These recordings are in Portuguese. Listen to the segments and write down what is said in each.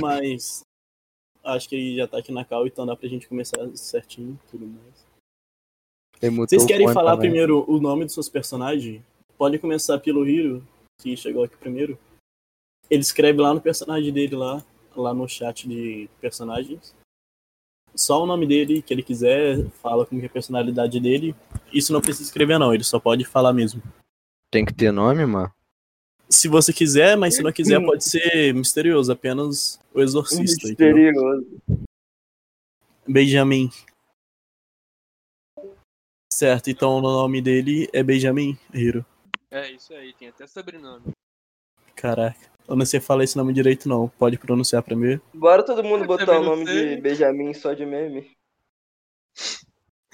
Mas acho que ele já tá aqui na cal, então dá pra gente começar certinho tudo mais. Vocês querem falar também. primeiro o nome dos seus personagens? Pode começar pelo Hiro, que chegou aqui primeiro. Ele escreve lá no personagem dele, lá, lá no chat de personagens. Só o nome dele, que ele quiser, fala como que é a personalidade dele. Isso não precisa escrever, não, ele só pode falar mesmo. Tem que ter nome, mano? Se você quiser, mas se não quiser, pode ser misterioso, apenas o exorcista. entendeu? Misterioso. Benjamin. Certo, então o nome dele é Benjamin Hiro. É isso aí, tem até sobrenome. Caraca, eu não sei falar esse nome direito, não. Pode pronunciar primeiro? Bora todo mundo Eu botar o nome sei. de Benjamin só de meme.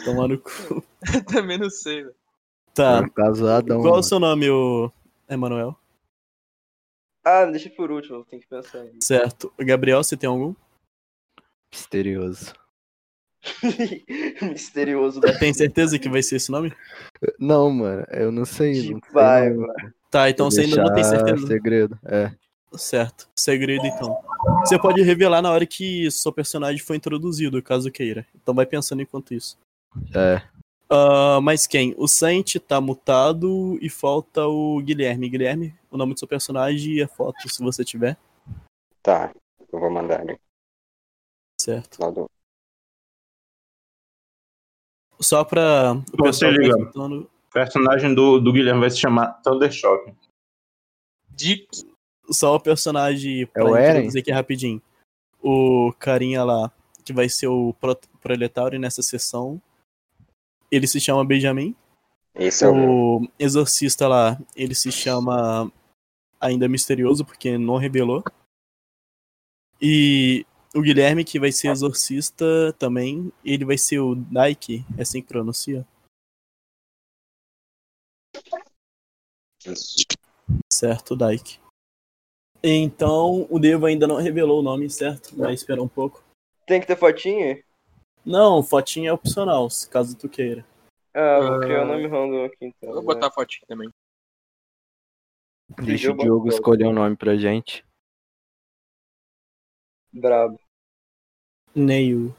Tomar no cu. Eu também não sei, velho. Tá. Casadão. Qual é o seu nome, ô Emanuel? Ah, deixa por último, tem que pensar aí. Certo. Gabriel, você tem algum? Misterioso. Misterioso da Tem certeza que vai ser esse nome? Não, mano, eu não sei. Não vai, mano. Tá, então você ainda não tem certeza. segredo, é. Certo. Segredo, então. Você pode revelar na hora que seu personagem for introduzido, caso queira. Então vai pensando enquanto isso. É. Ah, mas quem? O Saint tá mutado e falta o Guilherme. Guilherme, o nome do seu personagem e a foto, se você tiver. Tá, eu vou mandar ali. Certo. Lá do... Só pra o Você tá liga. escutando. O personagem do, do Guilherme vai se chamar Thundershock. Dick. Só o personagem pra É o Eren? introduzir aqui rapidinho. O carinha lá, que vai ser o pro- proletário nessa sessão. Ele se chama Benjamin. Esse é o meu. O exorcista lá, ele se chama ainda misterioso, porque não revelou. E o Guilherme, que vai ser exorcista também, ele vai ser o Daiki, é assim que pronuncia? Certo, Daiki. Então, o Devo ainda não revelou o nome, certo? Vai esperar um pouco. Tem que ter fotinha? Não, fotinha é opcional, se caso tu queira. Ah, vou criar Ah. um nome random aqui então. Vou botar a fotinho também. Deixa o Diogo escolher o nome pra gente. Brabo. Neil.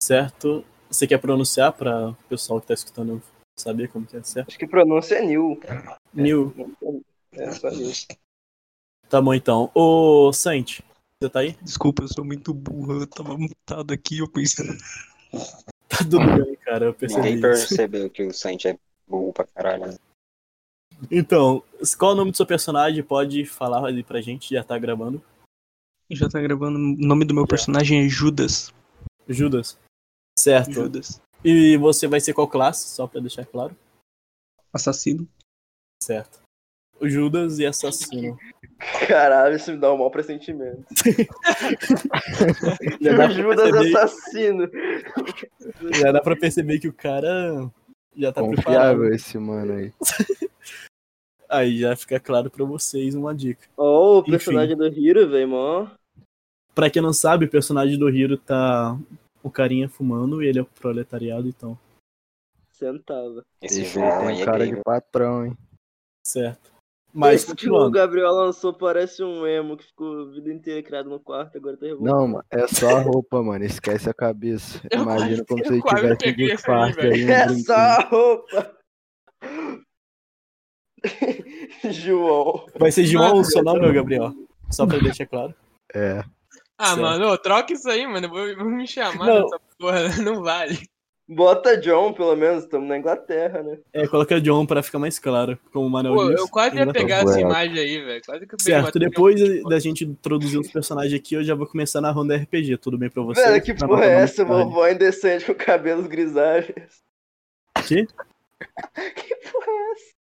Certo? Você quer pronunciar para o pessoal que tá escutando saber como que é certo? Acho que pronúncia é New. Neil. É só isso. Tá bom então. Ô, Saint, você tá aí? Desculpa, eu sou muito burro. Eu tava mutado aqui, eu pensei. Tá tudo bem, cara, eu percebi. Ninguém percebeu que o Saint é burro pra caralho. né? Então, qual é o nome do seu personagem? Pode falar ali pra gente, já tá gravando. Já tá gravando. O nome do meu personagem é Judas. Judas. Certo. Judas. E você vai ser qual classe? Só pra deixar claro. Assassino. Certo. Judas e assassino. Caralho, isso me dá um mau pressentimento. Já dá, Judas perceber, assassino. já dá pra perceber que o cara já tá preparado. Confiável esse mano aí. Aí já fica claro pra vocês uma dica. Ó, o Enfim. personagem do Hiro, velho, mó. Pra quem não sabe, o personagem do Hiro tá o carinha fumando e ele é o proletariado, então. Sentava. Esse Esse tem é cara gay, de viu? patrão, hein? Certo. Mas Esse que o. Gabriel lançou parece um emo que ficou a vida inteira criado no quarto, agora tá revoltado. Não, mano, é só a roupa, mano. Esquece a cabeça. Eu Imagina como se eu ele tivesse de essa aí, um É brinquinho. só a roupa. João. Vai ser João Mano, o seu nome, meu Gabriel? Só pra deixar claro. É. Ah, Certo. mano, troca isso aí, mano. Eu Vou, vou me chamar Não. dessa porra. Não vale. Bota John, pelo menos, estamos na Inglaterra, né? É, coloca John pra ficar mais claro, como o Manuel Pô, disse. eu quase ia pegar essa imagem aí, velho. Quase que eu peguei Certo, depois da gente introduzir os personagens aqui, eu já vou começar na ronda RPG. Tudo bem pra vocês? Velho, que porra é essa? Vovó indecente com cabelos grisalhos. Quê? Que porra é essa?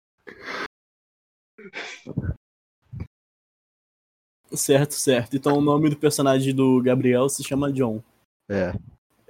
Certo, certo. Então o nome do personagem do Gabriel se chama John. É.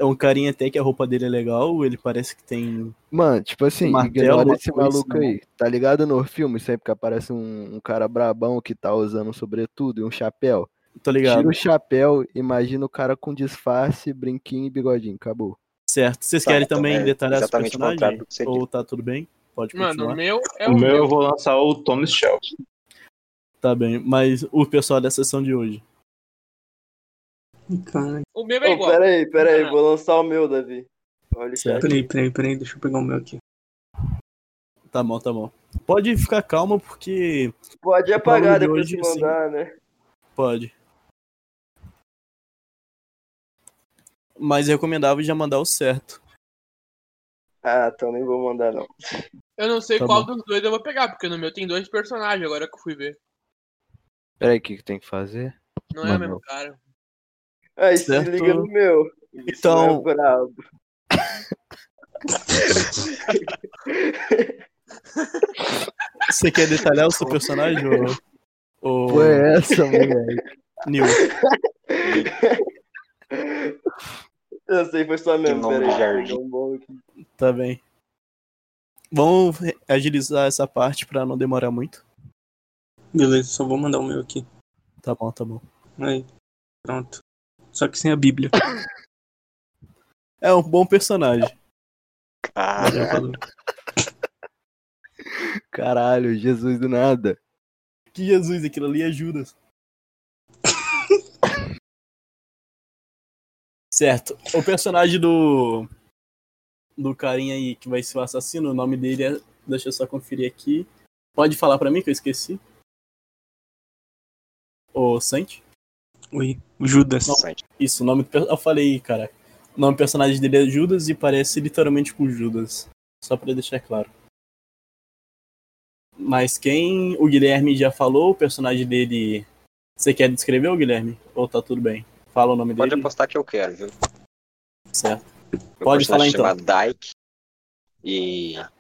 É um carinha até que a roupa dele é legal, ele parece que tem. Mano, tipo assim, Martelo, ignora uma esse maluco né? aí. Tá ligado no filme sempre que aparece um, um cara brabão que tá usando um sobretudo e um chapéu? Tô ligado. Tira o chapéu, imagina o cara com disfarce, brinquinho e bigodinho. Acabou. Certo. Vocês Tá, querem então também é detalhar esse personagem? Ou tá tudo bem? Pode Mano, continuar. o meu é O o meu eu vou lançar o Thomas Shelby. Tá bem, mas o pessoal da sessão de hoje. Cara, O meu é Ô, igual. pera aí, pera aí, Não. vou lançar o meu, Davi. Olha peraí, peraí, peraí, deixa eu pegar o meu aqui. Tá bom, tá bom. Pode ficar calma porque Pode apagar de depois de assim. mandar, né? pode. Mas recomendável já mandar o certo. Ah, então nem vou mandar, não. Eu não sei Tá qual bom. dos dois eu vou pegar, porque no meu tem dois personagens agora que eu fui ver. Peraí, o que, que tem que fazer? Não é o Mano. mesmo cara. Aí se Certo. liga no meu. Isso Então- é brabo. Você quer detalhar o seu personagem ou, ou Foi essa, moleque. Nil? Eu sei, foi só mesmo, nome pera aí. de jardim. pegar um bom aqui. Tá bem. Vamos agilizar essa parte pra não demorar muito. Beleza, só vou mandar o meu aqui. Tá bom, tá bom. Aí, pronto. Só que sem a Bíblia. É um bom personagem. Falou. Caralho, Jesus do nada. Que Jesus, aquilo ali é Judas. certo. O personagem do. Do carinha aí que vai ser o assassino, o nome dele é. Deixa eu só conferir aqui. Pode falar pra mim que eu esqueci? O Sante? Oi, o Judas. interessante. Isso, o nome do Eu falei, cara. O nome do personagem dele é Judas e parece literalmente com Judas. Só pra deixar claro. Mas quem o Guilherme já falou, o personagem dele. Você quer descrever o Guilherme? Ou tá tudo bem? Fala o nome Pode dele. apostar que eu quero, viu? Certo. Meu Pode falar, então. chama Dyke. E.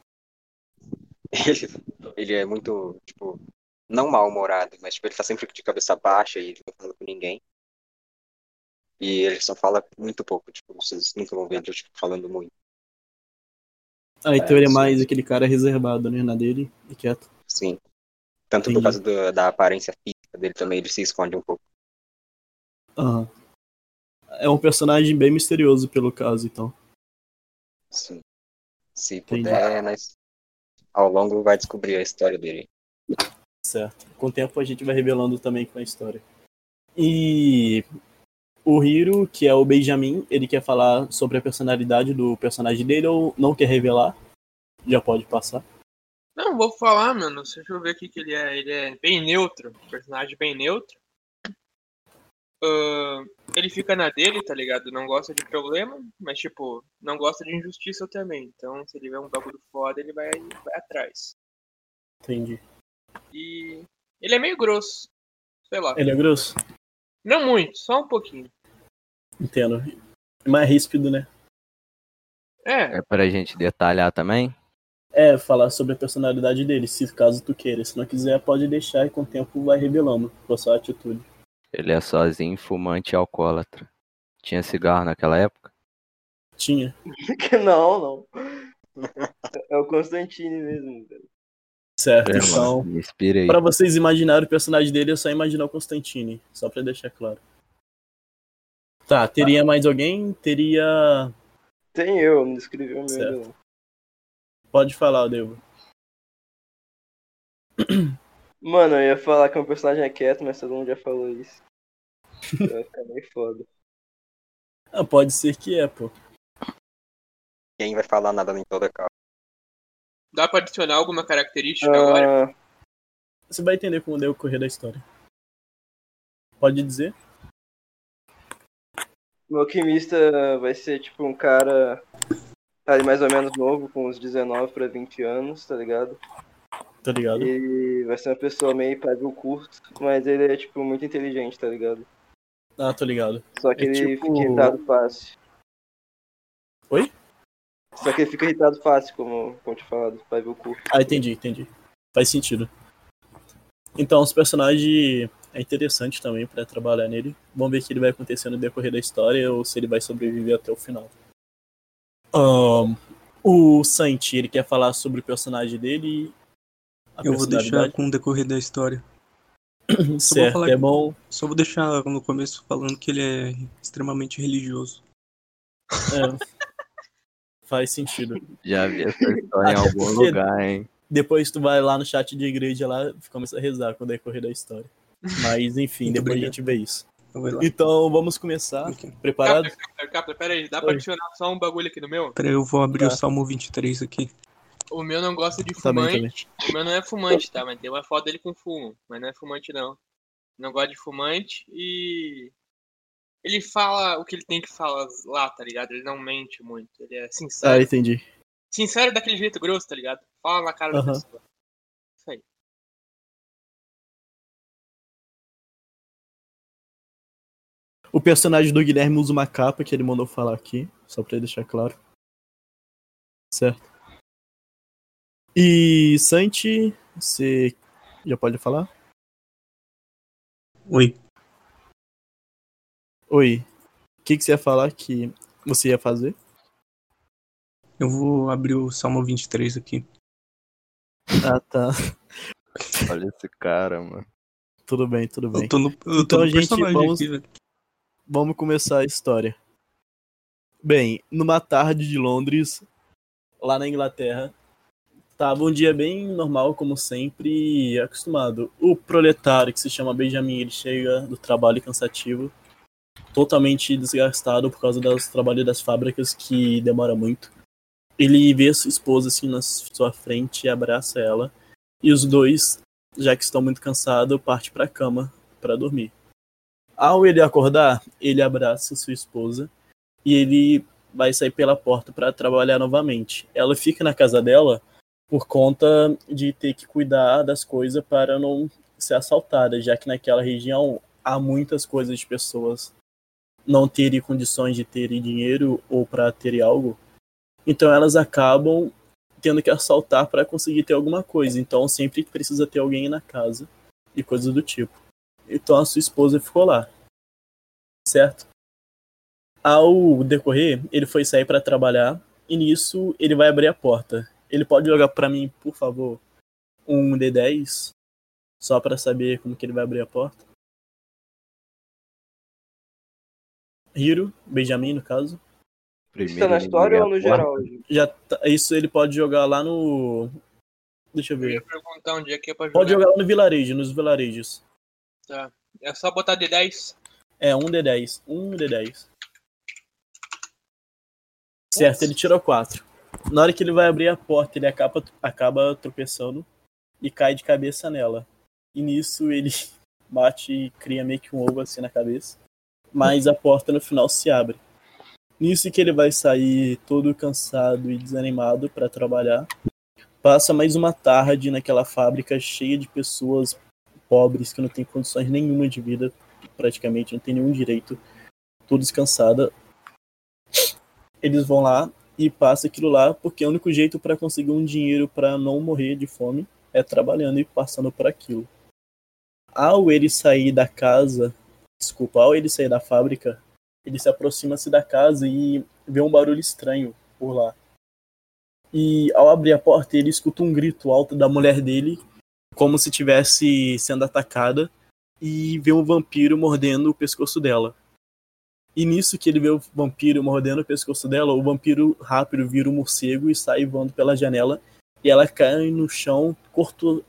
Ele, ele é muito, tipo, não mal-humorado, mas tipo, ele tá sempre de cabeça baixa e ele não fala com ninguém. E ele só fala muito pouco, tipo, vocês nunca vão ver ele tipo, falando muito. Ah, então ele é mais aquele cara reservado, né? Na dele e quieto. Sim. Tanto Entendi. por causa do- da aparência física dele também, ele se esconde um pouco. Aham. É um personagem bem misterioso, pelo caso, então. Sim. Se Entendi. puder, mas ao longo vai descobrir a história dele. Certo. Com o tempo a gente vai revelando também com a história. E o Hiro, que é o Benjamin, ele quer falar sobre a personalidade do personagem dele ou não quer revelar? Já pode passar. Não, vou falar, mano. Deixa eu ver aqui que ele é. Ele é bem neutro. Personagem bem neutro. Ahn, ele fica na dele, tá ligado? Não gosta de problema, mas tipo, não gosta de injustiça também. Então, se ele vê um bagulho foda, ele vai, vai atrás. Entendi. E ele é meio grosso. Sei lá. Ele é grosso? Não muito, só um pouquinho. Entendo. Mais ríspido, né? É, É pra gente detalhar também? É, falar sobre a personalidade dele, se caso tu queira. Se não quiser, pode deixar e com o tempo vai revelando com a sua atitude. Ele é sozinho, fumante e alcoólatra. Tinha cigarro naquela época? Tinha. não, não. É o Constantine mesmo, velho. Certo, É, então. Pra vocês imaginarem o personagem dele, é só imaginar o Constantine. Só pra deixar claro. Tá, teria mais alguém? Teria. Tem eu, não escrevi o meu. Pode falar, Devo. Mano, eu ia falar que o personagem é quieto, mas todo mundo já falou isso. Vai ficar meio foda. Ah, pode ser que é, pô. Ninguém vai falar nada em toda calma. Dá pra adicionar alguma característica agora? Ah, Você vai entender como deu o correr da história. Pode dizer? o alquimista vai ser tipo um cara ali mais ou menos novo, com uns 19 pra 20 anos, tá ligado? Tá ligado? E vai ser uma pessoa meio pavio curto, mas ele é tipo muito inteligente, tá ligado? Ah, tô ligado. Só que É ele tipo- fica irritado fácil. Oi? Só que ele fica irritado fácil, como, como te falado, pavio curto. Ah, entendi, entendi. Faz sentido. Então, os personagens é interessante também pra trabalhar nele. Vamos ver o que ele vai acontecer no decorrer da história ou se ele vai sobreviver até o final. Ahn, o Santi, ele quer falar sobre o personagem dele e a Eu vou deixar com o decorrer da história. Só vou certo, falar é bom. Só vou deixar no começo falando que ele é extremamente religioso. é. Faz sentido. Já vi essa história em algum lugar, hein? Depois tu vai lá no chat de igreja lá e começa a rezar com o decorrer da história. Mas enfim, Muito depois a gente vê isso. Então vamos começar. Ok. Preparado? Capta, capta, pera aí, dá pra Oi. adicionar só um bagulho aqui no meu? Peraí, eu vou abrir Tá. o Salmo 23 aqui. O meu não gosta de Também, fumante. O meu não é fumante, tá? Mas tem uma foto dele com fumo. Mas não é fumante, não. Não gosta de fumante e. Ele fala o que ele tem que falar lá, tá ligado? Ele não mente muito. Ele é Ah, sincero. entendi. Sincero daquele jeito grosso, tá ligado? Fala na cara da pessoa. Isso aí. O personagem do Guilherme usa uma capa que ele mandou falar aqui, só pra deixar claro. Certo. E Santi, você já pode falar? Oi. Oi. O que, que você ia falar que você ia fazer? Eu vou abrir o Salmo 23 aqui. Ah, tá. Olha esse cara, mano. Tudo bem, tudo bem. Eu tô no, eu Então, tô no gente, personagem vamos- aqui, velho. Vamos começar a história. Bem, numa tarde de Londres, lá na Inglaterra, tava um dia bem normal, como sempre, e acostumado. O proletário, que se chama Benjamin, ele chega do trabalho cansativo, totalmente desgastado por causa dos trabalhos das fábricas, que demora muito. Ele vê sua esposa assim na sua frente e abraça ela. E os dois, já que estão muito cansados, partem pra cama para dormir. Ao ele acordar, ele abraça sua esposa e ele vai sair pela porta para trabalhar novamente. Ela fica na casa dela por conta de ter que cuidar das coisas para não ser assaltada, já que naquela região há muitas coisas de pessoas não terem condições de terem dinheiro ou para terem algo. Então elas acabam tendo que assaltar para conseguir ter alguma coisa. Então sempre precisa ter alguém na casa e coisas do tipo. Então a sua esposa ficou lá. Certo? Ao decorrer, ele foi sair para trabalhar e nisso ele vai abrir a porta. Ele pode jogar para mim, por favor, um D10 só para saber como que ele vai abrir a porta. Hiro, Benjamin no caso. Isso tá na história ou no geral? Já tá- isso ele pode jogar lá no Deixa eu Eu ia ver. perguntar onde é que é pra jogar. Pode jogar lá no vilarejo, nos vilarejos. Tá. É só botar D10. É, um D10. Um D10. Certo, ele tirou 4. Na hora que ele vai abrir a porta, ele acaba, acaba tropeçando e cai de cabeça nela. E nisso ele bate e cria meio que um ovo assim na cabeça. Mas a porta no final se abre. Nisso que ele vai sair todo cansado e desanimado para trabalhar. Passa mais uma tarde naquela fábrica cheia de pessoas pobres que não têm condições nenhuma de vida, praticamente não tem nenhum direito, todos cansados. Eles vão lá e passa aquilo lá porque o único jeito para conseguir um dinheiro para não morrer de fome é trabalhando e passando por aquilo. Ao ele sair da casa, desculpa, ao ele sair da fábrica, ele se aproxima-se da casa e vê um barulho estranho por lá. E ao abrir a porta, ele escuta um grito alto da mulher dele, como se estivesse sendo atacada, e vê um vampiro mordendo o pescoço dela. E nisso que ele vê o vampiro mordendo o pescoço dela, o vampiro rápido vira um morcego e sai voando pela janela. E ela cai no chão, cortou.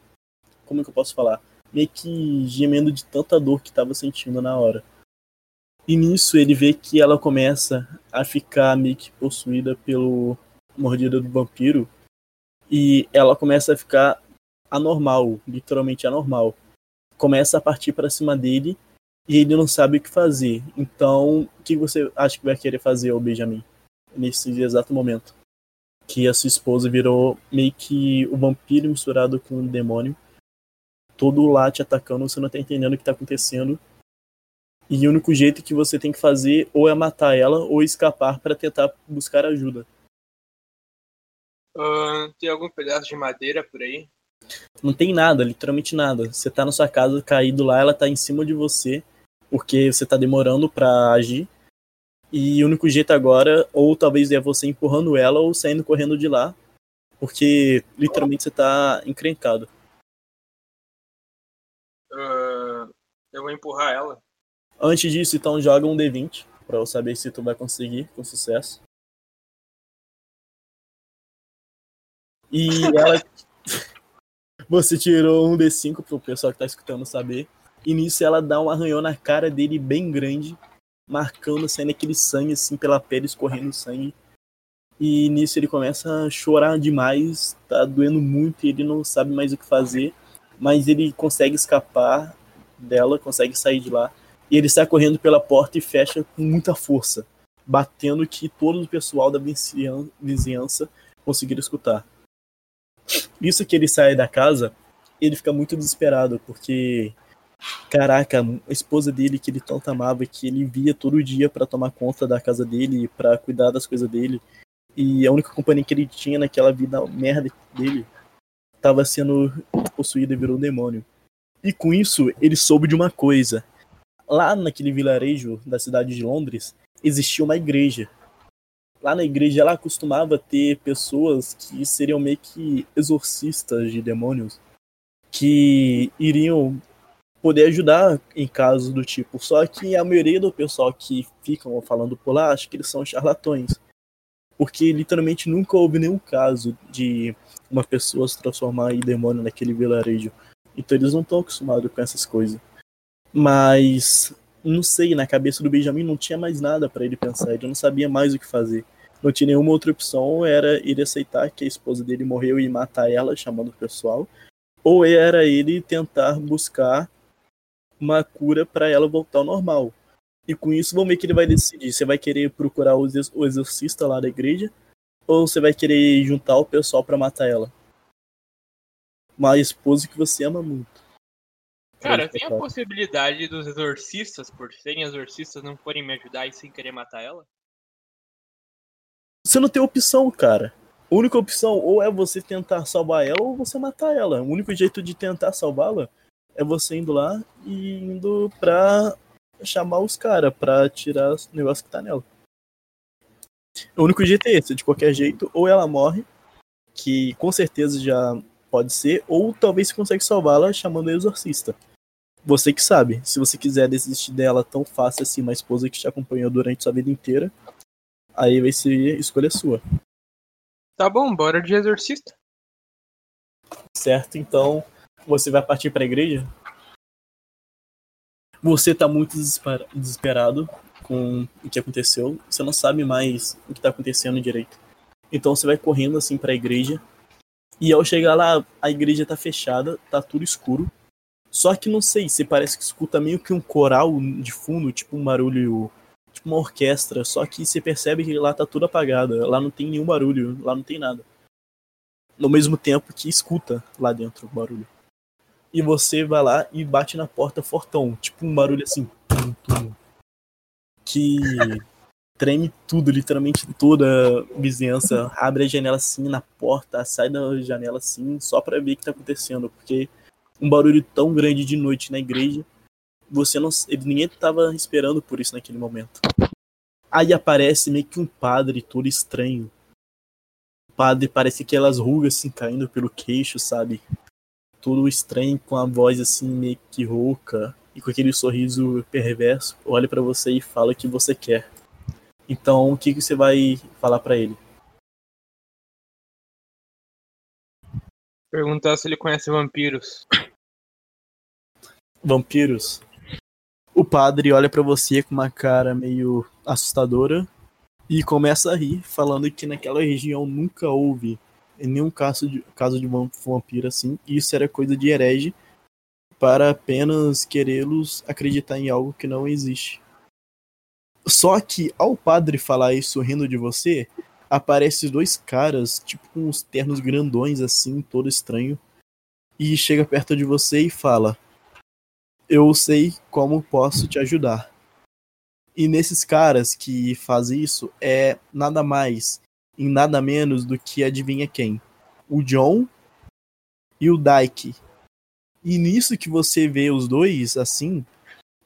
Como é que eu posso falar? Meio que gemendo de tanta dor que estava sentindo na hora. E nisso ele vê que ela começa a ficar meio que possuída pelo mordida do vampiro. E ela começa a ficar anormal, literalmente anormal. Começa a partir para cima dele e ele não sabe o que fazer. Então, o que você acha que vai querer fazer, ô Benjamin, nesse exato momento? Que a sua esposa virou meio que o vampiro misturado com o demônio. Todo lá te atacando, você não tá entendendo o que tá acontecendo. E o único jeito que você tem que fazer ou é matar ela ou escapar para tentar buscar ajuda. Ahn, tem algum pedaço de madeira por aí? Não tem nada, literalmente nada. Você tá na sua casa caído lá, ela tá em cima de você, porque você tá demorando pra agir. E o único jeito agora, ou talvez é você empurrando ela ou saindo correndo de lá, porque literalmente você tá encrencado. Ahn, eu vou empurrar ela. Antes disso, então joga um D20 pra eu saber se tu vai conseguir com sucesso. E ela Você tirou um D5 pro pessoal que tá escutando saber. E nisso ela dá um arranhão na cara dele bem grande, marcando, saindo aquele sangue assim pela pele, escorrendo sangue. E nisso ele começa a chorar demais, tá doendo muito e ele não sabe mais o que fazer. Mas ele consegue escapar dela, consegue sair de lá. E ele sai correndo pela porta e fecha com muita força, batendo que todo o pessoal da vizinhan- vizinhança conseguiram escutar. Isso que ele sai da casa, ele fica muito desesperado, porque caraca, a esposa dele que ele tanto amava, que ele via todo dia pra tomar conta da casa dele, pra cuidar das coisas dele, e a única companhia que ele tinha naquela vida merda dele estava sendo possuída e virou um demônio. E com isso, ele soube de uma coisa. Lá naquele vilarejo da cidade de Londres, existia uma igreja. Lá na igreja ela costumava ter pessoas que seriam meio que exorcistas de demônios que iriam poder ajudar em casos do tipo. Só que a maioria do pessoal que ficam falando por lá, acho que eles são charlatões. Porque literalmente nunca houve nenhum caso de uma pessoa se transformar em demônio naquele vilarejo. Então eles não estão acostumados com essas coisas. Mas não sei, na cabeça do Benjamin não tinha mais nada para ele pensar, ele não sabia mais o que fazer. Não tinha nenhuma outra opção, era ele aceitar que a esposa dele morreu e matar ela, chamando o pessoal, ou era ele tentar buscar uma cura para ela voltar ao normal. E com isso, vamos ver que ele vai decidir. Você vai querer procurar o exor- o exorcista lá da igreja, ou você vai querer juntar o pessoal para matar ela? Uma esposa que você ama muito. Cara, tem a possibilidade dos exorcistas, por serem exorcistas, não forem me ajudar e sem querer matar ela? Você não tem opção, cara. A única opção ou é você tentar salvar ela ou você matar ela. O único jeito de tentar salvá-la é você indo lá e indo pra chamar os caras pra tirar o negócio que tá nela. O único jeito é esse, de qualquer jeito, ou ela morre, que com certeza já pode ser, ou talvez você consegue salvá-la chamando o exorcista. Você que sabe. Se você quiser desistir dela tão fácil assim, uma esposa que te acompanhou durante sua vida inteira, aí vai ser escolha sua. Tá bom, bora de exorcista. Certo? Então, você vai partir para a igreja? Você tá muito desespera- desesperado com o que aconteceu. Você não sabe mais o que tá acontecendo direito. Então você vai correndo assim para a igreja. E ao chegar lá, a igreja tá fechada, tá tudo escuro. Só que não sei, você parece que escuta meio que um coral de fundo, tipo um barulho, tipo uma orquestra, só que você percebe que lá tá tudo apagado, lá não tem nenhum barulho, lá não tem nada no mesmo tempo que escuta lá dentro o barulho. E você vai lá e bate na porta fortão, tipo um barulho assim, tum, tum, que treme tudo, literalmente toda a vizinhança. Abre a janela assim na porta, sai da janela assim, só pra ver o que tá acontecendo, porque um barulho tão grande de noite na igreja, você não, ninguém tava esperando por isso naquele momento. Aí aparece meio que um padre todo estranho, padre parece que elas rugas assim caindo pelo queixo, sabe? Tudo estranho, com a voz assim meio que rouca e com aquele sorriso perverso, olha pra você e fala o que você quer. Então, o que, que você vai falar pra ele? Perguntar se ele conhece vampiros. Vampiros. O padre olha pra você com uma cara meio assustadora e começa a rir, falando que naquela região nunca houve nenhum caso de, caso de vam- vampiro assim. Isso era coisa de herege para apenas querê-los acreditar em algo que não existe. Só que ao padre falar isso rindo de você, aparecem dois caras, tipo com uns ternos grandões assim, todo estranho, e chega perto de você e fala: Eu sei como posso te ajudar. E nesses caras que fazem isso é nada mais e nada menos do que adivinha quem? O John e o Dyke. E nisso que você vê os dois assim,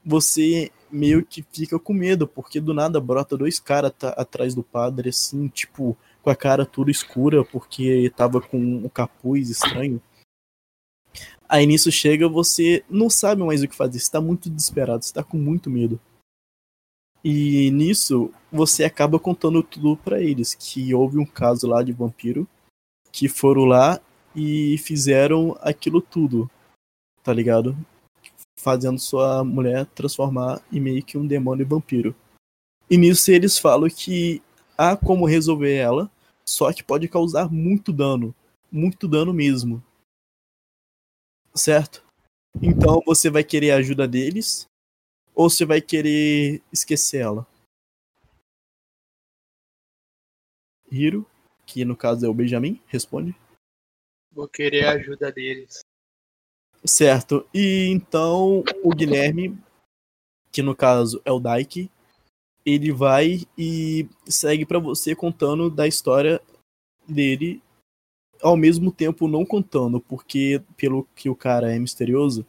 você meio que fica com medo, porque do nada brota dois caras atrás do padre, assim, tipo, com a cara toda escura, porque tava com um capuz estranho. Aí nisso chega, você não sabe mais o que fazer, você tá muito desesperado, você tá com muito medo. E nisso, você acaba contando tudo pra eles, que houve um caso lá de vampiro, que foram lá e fizeram aquilo tudo, tá ligado? Fazendo sua mulher transformar em meio que um demônio vampiro. E nisso eles falam que há como resolver ela, só que pode causar muito dano. Muito dano mesmo. Certo? Então você vai querer a ajuda deles ou você vai querer esquecer ela? Hiro, que no caso é o Benjamin, responde. Vou querer a ajuda deles. Certo. E então o Guilherme, que no caso é o Daiki, ele vai e segue pra você contando da história dele, ao mesmo tempo não contando, porque pelo que o cara é misterioso,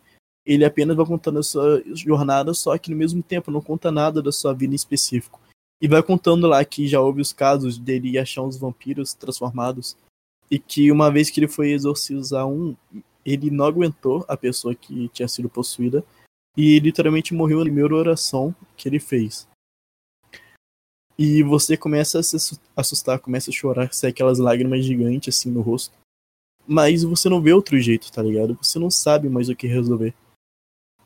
ele apenas vai contando a sua jornada, só que no mesmo tempo não conta nada da sua vida em específico. E vai contando lá que já houve os casos dele achar uns vampiros transformados e que uma vez que ele foi exorcizar um, ele não aguentou a pessoa que tinha sido possuída e literalmente morreu na primeira oração que ele fez. E você começa a se assustar, começa a chorar, sai aquelas lágrimas gigantes assim no rosto. Mas você não vê outro jeito, tá ligado? Você não sabe mais o que resolver.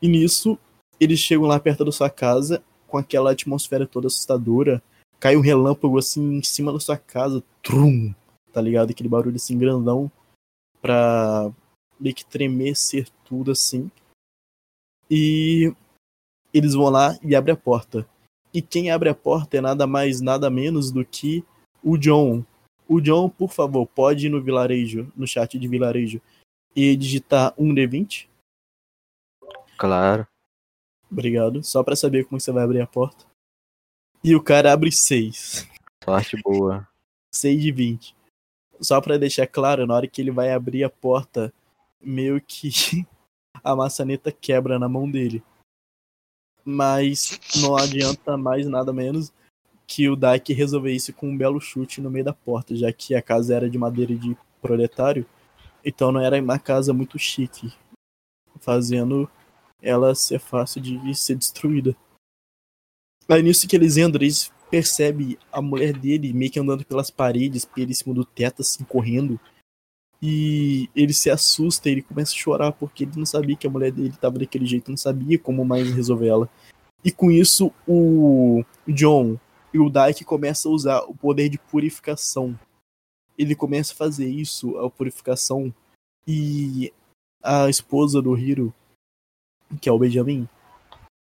E nisso, eles chegam lá perto da sua casa com aquela atmosfera toda assustadora. Cai um relâmpago assim em cima da sua casa, trum, tá ligado? Aquele barulho assim grandão pra meio que tremecer tudo assim. E eles vão lá e abrem a porta. E quem abre a porta é nada mais, nada menos do que o John. O John, por favor, pode ir no vilarejo, no chat de vilarejo, e digitar 1D20. Claro. Obrigado. Só pra saber como você vai abrir a porta. E o cara abre 6. Sorte boa. 6 de 20. Só pra deixar claro, na hora que ele vai abrir a porta, meio que a maçaneta quebra na mão dele. Mas não adianta mais nada menos que o Dyke resolver isso com um belo chute no meio da porta, já que a casa era de madeira de proletário, então não era uma casa muito chique, fazendo ela ser fácil de ser destruída. Aí nisso que eles entram, eles percebem a mulher dele meio que andando pelas paredes, pelo cima do teto, assim, correndo. E ele se assusta, ele começa a chorar porque ele não sabia que a mulher dele estava daquele jeito, não sabia como mais resolver ela. E com isso, o John e o Dyke começam a usar o poder de purificação. Ele começa a fazer isso, a purificação, e a esposa do Hiro, que é o Benjamin,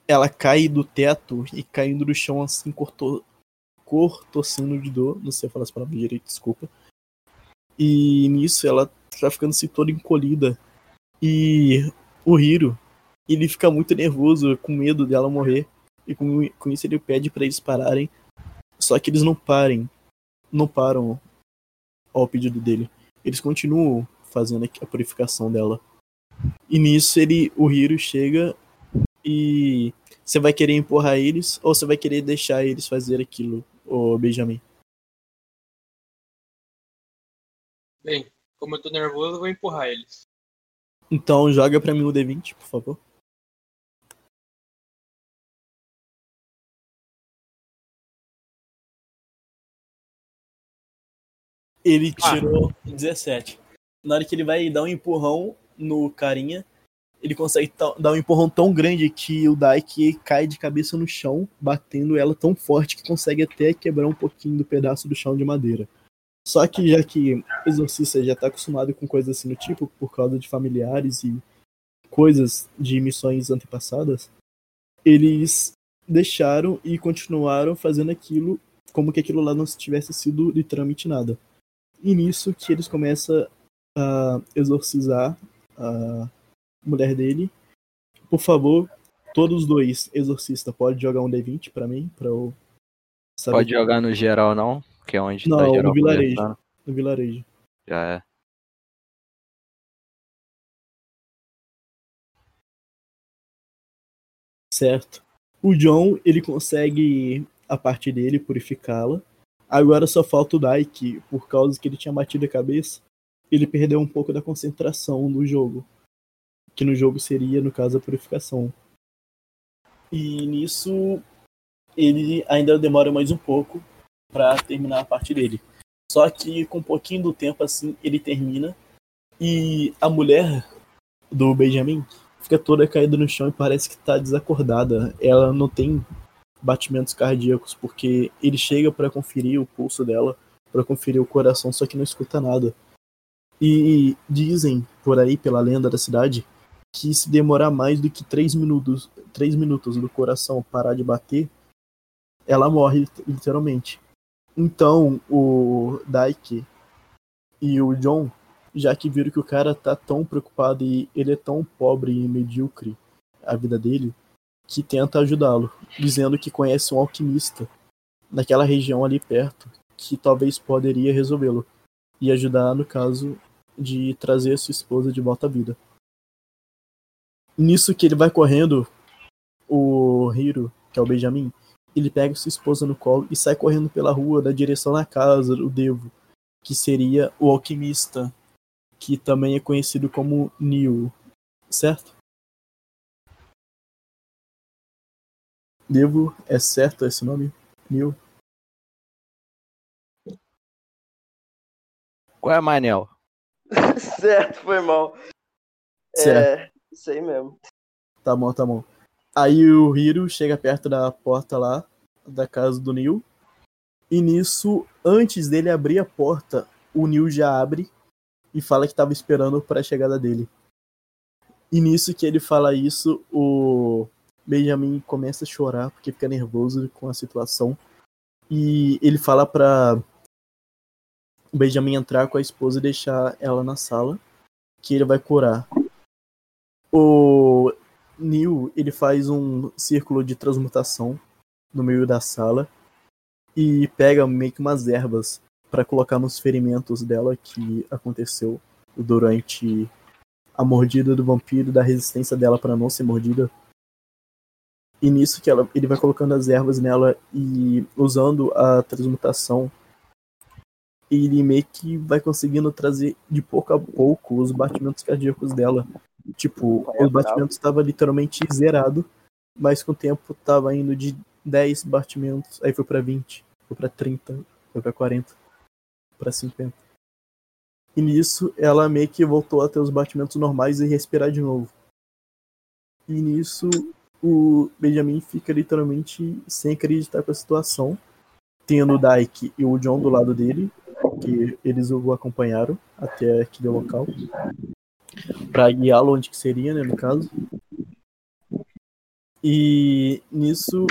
ela cai do teto e caindo do chão assim, cortou, cortocendo de dor. Não sei falar as palavras direito, desculpa. E nisso ela tá ficando assim toda encolhida. E o Hiro, ele fica muito nervoso, com medo dela morrer. E com, com isso ele pede para eles pararem. Só que eles não parem. Não param ao pedido dele. Eles continuam fazendo a purificação dela. E nisso ele, o Hiro chega e você vai querer empurrar eles ou você vai querer deixar eles fazer aquilo, o Benjamin? Bem, como eu tô nervoso, eu vou empurrar eles. Então joga pra mim o D20, por favor. Ele Ah. tirou 17. Na hora que ele vai dar um empurrão no carinha, ele consegue dar um empurrão tão grande que o Daiki cai de cabeça no chão, batendo ela tão forte que consegue até quebrar um pouquinho do pedaço do chão de madeira. Só que já que o exorcista já tá acostumado com coisas assim do tipo, por causa de familiares e coisas de missões antepassadas, eles deixaram e continuaram fazendo aquilo como que aquilo lá não tivesse sido literalmente nada. E nisso que eles começam a exorcizar a mulher dele. Por favor, todos os dois, exorcista, pode jogar um D20 pra mim, pra eu saber Pode jogar no geral, não? Que é onde Não, tá no geral vilarejo. conversando. no vilarejo. Já é. Certo. O John, ele consegue a parte dele purificá-la. Agora só falta o Daiki, por causa que ele tinha batido a cabeça, ele perdeu um pouco da concentração no jogo. Que no jogo seria, no caso, a purificação. E nisso ele ainda demora mais um pouco pra terminar a parte dele. Só que com um pouquinho do tempo assim, ele termina E a mulher do Benjamin fica toda caída no chão e parece que tá desacordada. Ela não tem batimentos cardíacos porque ele chega para conferir o pulso dela, para conferir o coração, só que não escuta nada. E dizem por aí pela lenda da cidade que se demorar mais do que três minutos, três minutos do coração parar de bater, ela morre literalmente. Então o Daiki e o John, já que viram que o cara tá tão preocupado e ele é tão pobre e medíocre a vida dele, que tenta ajudá-lo, dizendo que conhece um alquimista naquela região ali perto, que talvez poderia resolvê-lo e ajudar no caso de trazer sua esposa de volta à vida. Nisso que ele vai correndo, o Hiro, que é o Benjamin, ele pega sua esposa no colo e sai correndo pela rua na direção da casa do Devo, que seria o alquimista, que também é conhecido como Neo, certo? Devo, é certo esse nome? Neo? Qual é, Manel? certo, foi mal. Certo. É, isso aí mesmo. Tá bom, tá bom. Aí o Hiro chega perto da porta lá, da casa do Neil. E nisso, antes dele abrir a porta, o Neil já abre e fala que tava esperando para a chegada dele. E nisso que ele fala isso, o Benjamin começa a chorar porque fica nervoso com a situação. E ele fala pra o Benjamin entrar com a esposa e deixar ela na sala, que ele vai curar. O Neil, ele faz um círculo de transmutação no meio da sala e pega meio que umas ervas para colocar nos ferimentos dela que aconteceu durante a mordida do vampiro, da resistência dela para não ser mordida. E nisso que ela, ele vai colocando as ervas nela e usando a transmutação, ele meio que vai conseguindo trazer de pouco a pouco os batimentos cardíacos dela. Tipo, os batimentos estavam literalmente zerado, mas com o tempo tava indo de 10 batimentos, aí foi para 20, foi para 30, foi para 40, para 50. E nisso ela meio que voltou a ter os batimentos normais e respirar de novo. E nisso o Benjamin fica literalmente sem acreditar com a situação, tendo o Dyke e o John do lado dele, que eles o acompanharam até aquele local, para guiá-lo onde que seria, né, no caso. E nisso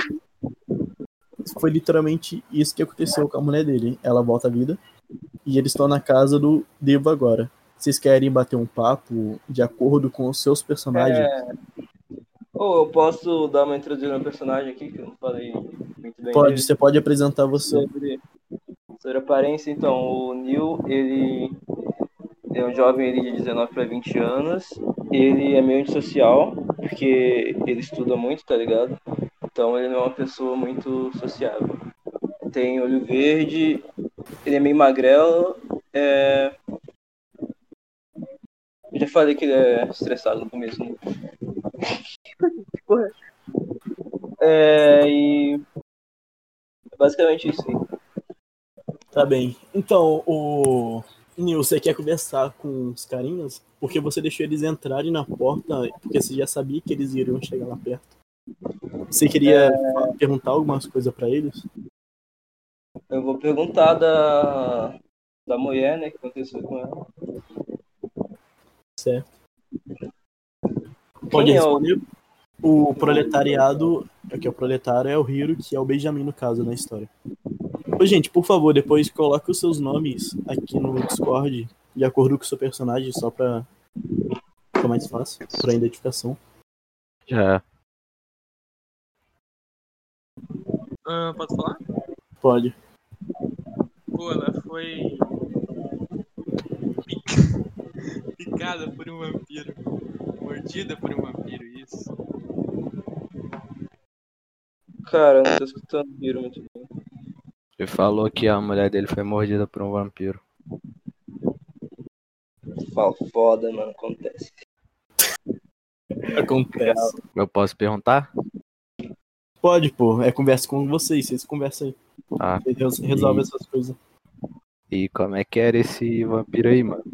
foi literalmente isso que aconteceu com a mulher dele. Ela volta à vida e eles estão na casa do Devo agora. Vocês querem bater um papo de acordo com os seus personagens? É... Ou eu posso dar uma introduzida no personagem aqui, que eu não falei muito bem. Pode, dele. você pode apresentar você. sobre, sobre aparência, então, o Neil, ele é um jovem ele, de 19 para 20 anos. Ele é meio antissocial, porque ele estuda muito, tá ligado? Então ele não é uma pessoa muito sociável. Tem olho verde, ele é meio magrelo. É... Eu já falei que ele é estressado no começo, né? É, e basicamente isso. Tá bem. Então, o Nil, você quer conversar com os carinhas? Porque você deixou eles entrarem na porta, porque você já sabia que eles iriam chegar lá perto. Você queria perguntar algumas coisas pra eles? Eu vou perguntar da, da mulher, né, que aconteceu com ela. Certo. Pode Quem é o- responder? O proletariado, que é o proletário, é o Hiro, que é o Benjamin no caso na história. Ô, gente, por favor, depois coloque os seus nomes aqui no Discord, de acordo com o seu personagem, só pra ficar mais fácil, pra identificação. Já. Ah, posso falar? Pode. Pô, ela foi. pic- picada por um vampiro. Mordida por um vampiro, isso. Cara, eu não tô escutando o Hiro muito bem. Ele falou que a mulher dele foi mordida por um vampiro. Fala, foda, mano, acontece. Acontece. Eu posso perguntar? Pode, pô. É conversa com vocês, vocês conversam aí. Ah, Vocês resolvem essas coisas. e como é que era esse vampiro aí, mano?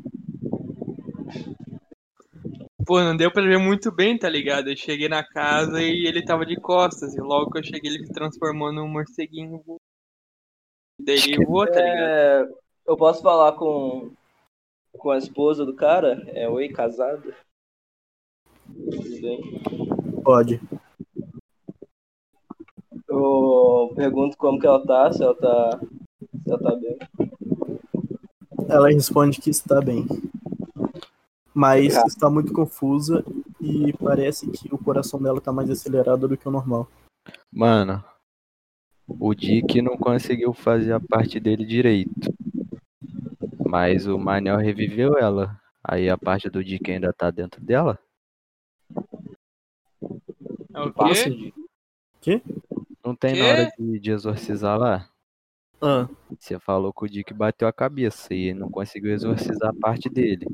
Pô, não deu pra ver muito bem, tá ligado? Eu cheguei na casa e ele tava de costas. E logo que eu cheguei, ele se transformou num morceguinho. Daí ele voou, tá ligado? É, eu posso falar com, com a esposa do cara? É, oi, casado? Tudo bem. Pode. Eu pergunto como que ela tá, se ela tá, se ela tá bem. Ela responde que está bem. Mas está muito confusa e parece que o coração dela está mais acelerado do que o normal. Mano, o Dick não conseguiu fazer a parte dele direito. Mas o Manel reviveu ela. Aí a parte do Dick ainda tá dentro dela? É o Passa, quê? Di. Não tem Quê? na hora de, de exorcizar lá? Ah, Você falou que o Dick bateu a cabeça e não conseguiu exorcizar a parte dele.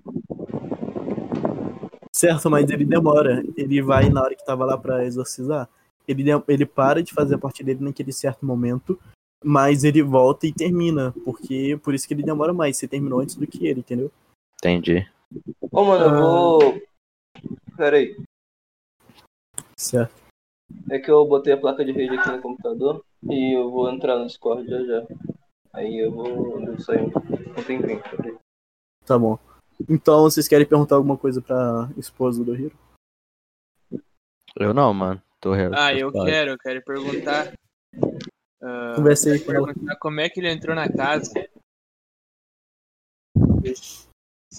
Certo, mas ele demora. Ele vai na hora que tava lá pra exorcizar. Ele, ele para de fazer a parte dele naquele certo momento, mas ele volta e termina. Porque por isso que ele demora mais. Você terminou antes do que ele, entendeu? Entendi. Ô, mano, eu vou. Pera aí. Certo. É que eu botei a placa de rede aqui no computador e eu vou entrar no Discord já já. Aí eu vou sair um, tempinho. Tá bom. Então, vocês querem perguntar alguma coisa pra esposa do Hiro? Eu não, mano. Tô re- Ah, eu suave. quero, eu quero perguntar. Conversa aí com ela. perguntar como é que ele entrou na casa.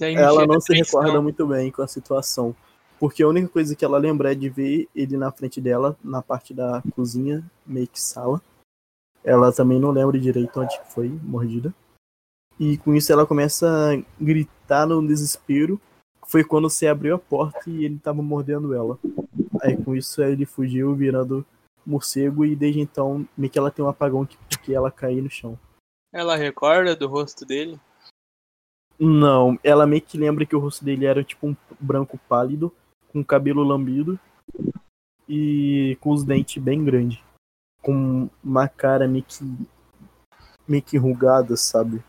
Ela não se atenção. recorda muito bem com a situação. Porque a única coisa que ela lembra é de ver ele na frente dela, na parte da cozinha, meio que sala. Ela também não lembra direito onde foi mordida. E com isso ela começa a gritar no desespero. Foi quando você abriu a porta e ele tava mordendo ela. Aí com isso ele fugiu virando morcego e desde então meio que ela tem um apagão que, que ela caiu no chão. Ela recorda do rosto dele? Não, ela meio que lembra que o rosto dele era tipo um branco pálido, com cabelo lambido e com os dentes bem grandes. Com uma cara meio que. meio que enrugada, sabe?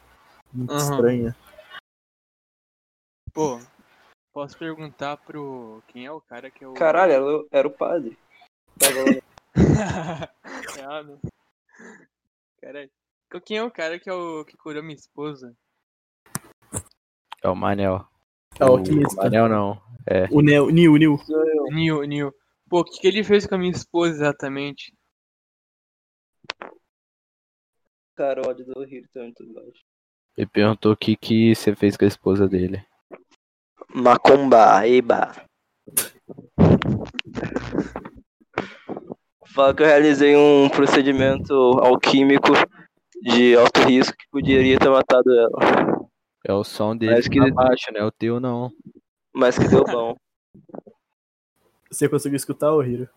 Muito Aham. estranha. Pô, posso perguntar pro. Quem é o cara que é o. Caralho, era, era o padre. Ah, não. Caralho. Quem é o cara que é o que curou minha esposa? É o Manel. É o O alquimista. Manel não. É. O Neo, Nil, Nil. Sou eu. Nil, Nil. Pô, o que, que ele fez com a minha esposa exatamente? Cara, o ódio do Hiro tá muito baixo. Ele perguntou o que, que você fez com a esposa dele. Macumba, eba. Fala que eu realizei um procedimento alquímico de alto risco que poderia ter matado ela. É o som dele Parece que tá baixo, né? O teu não. Mas que deu bom. Você conseguiu escutar, ô Hiro?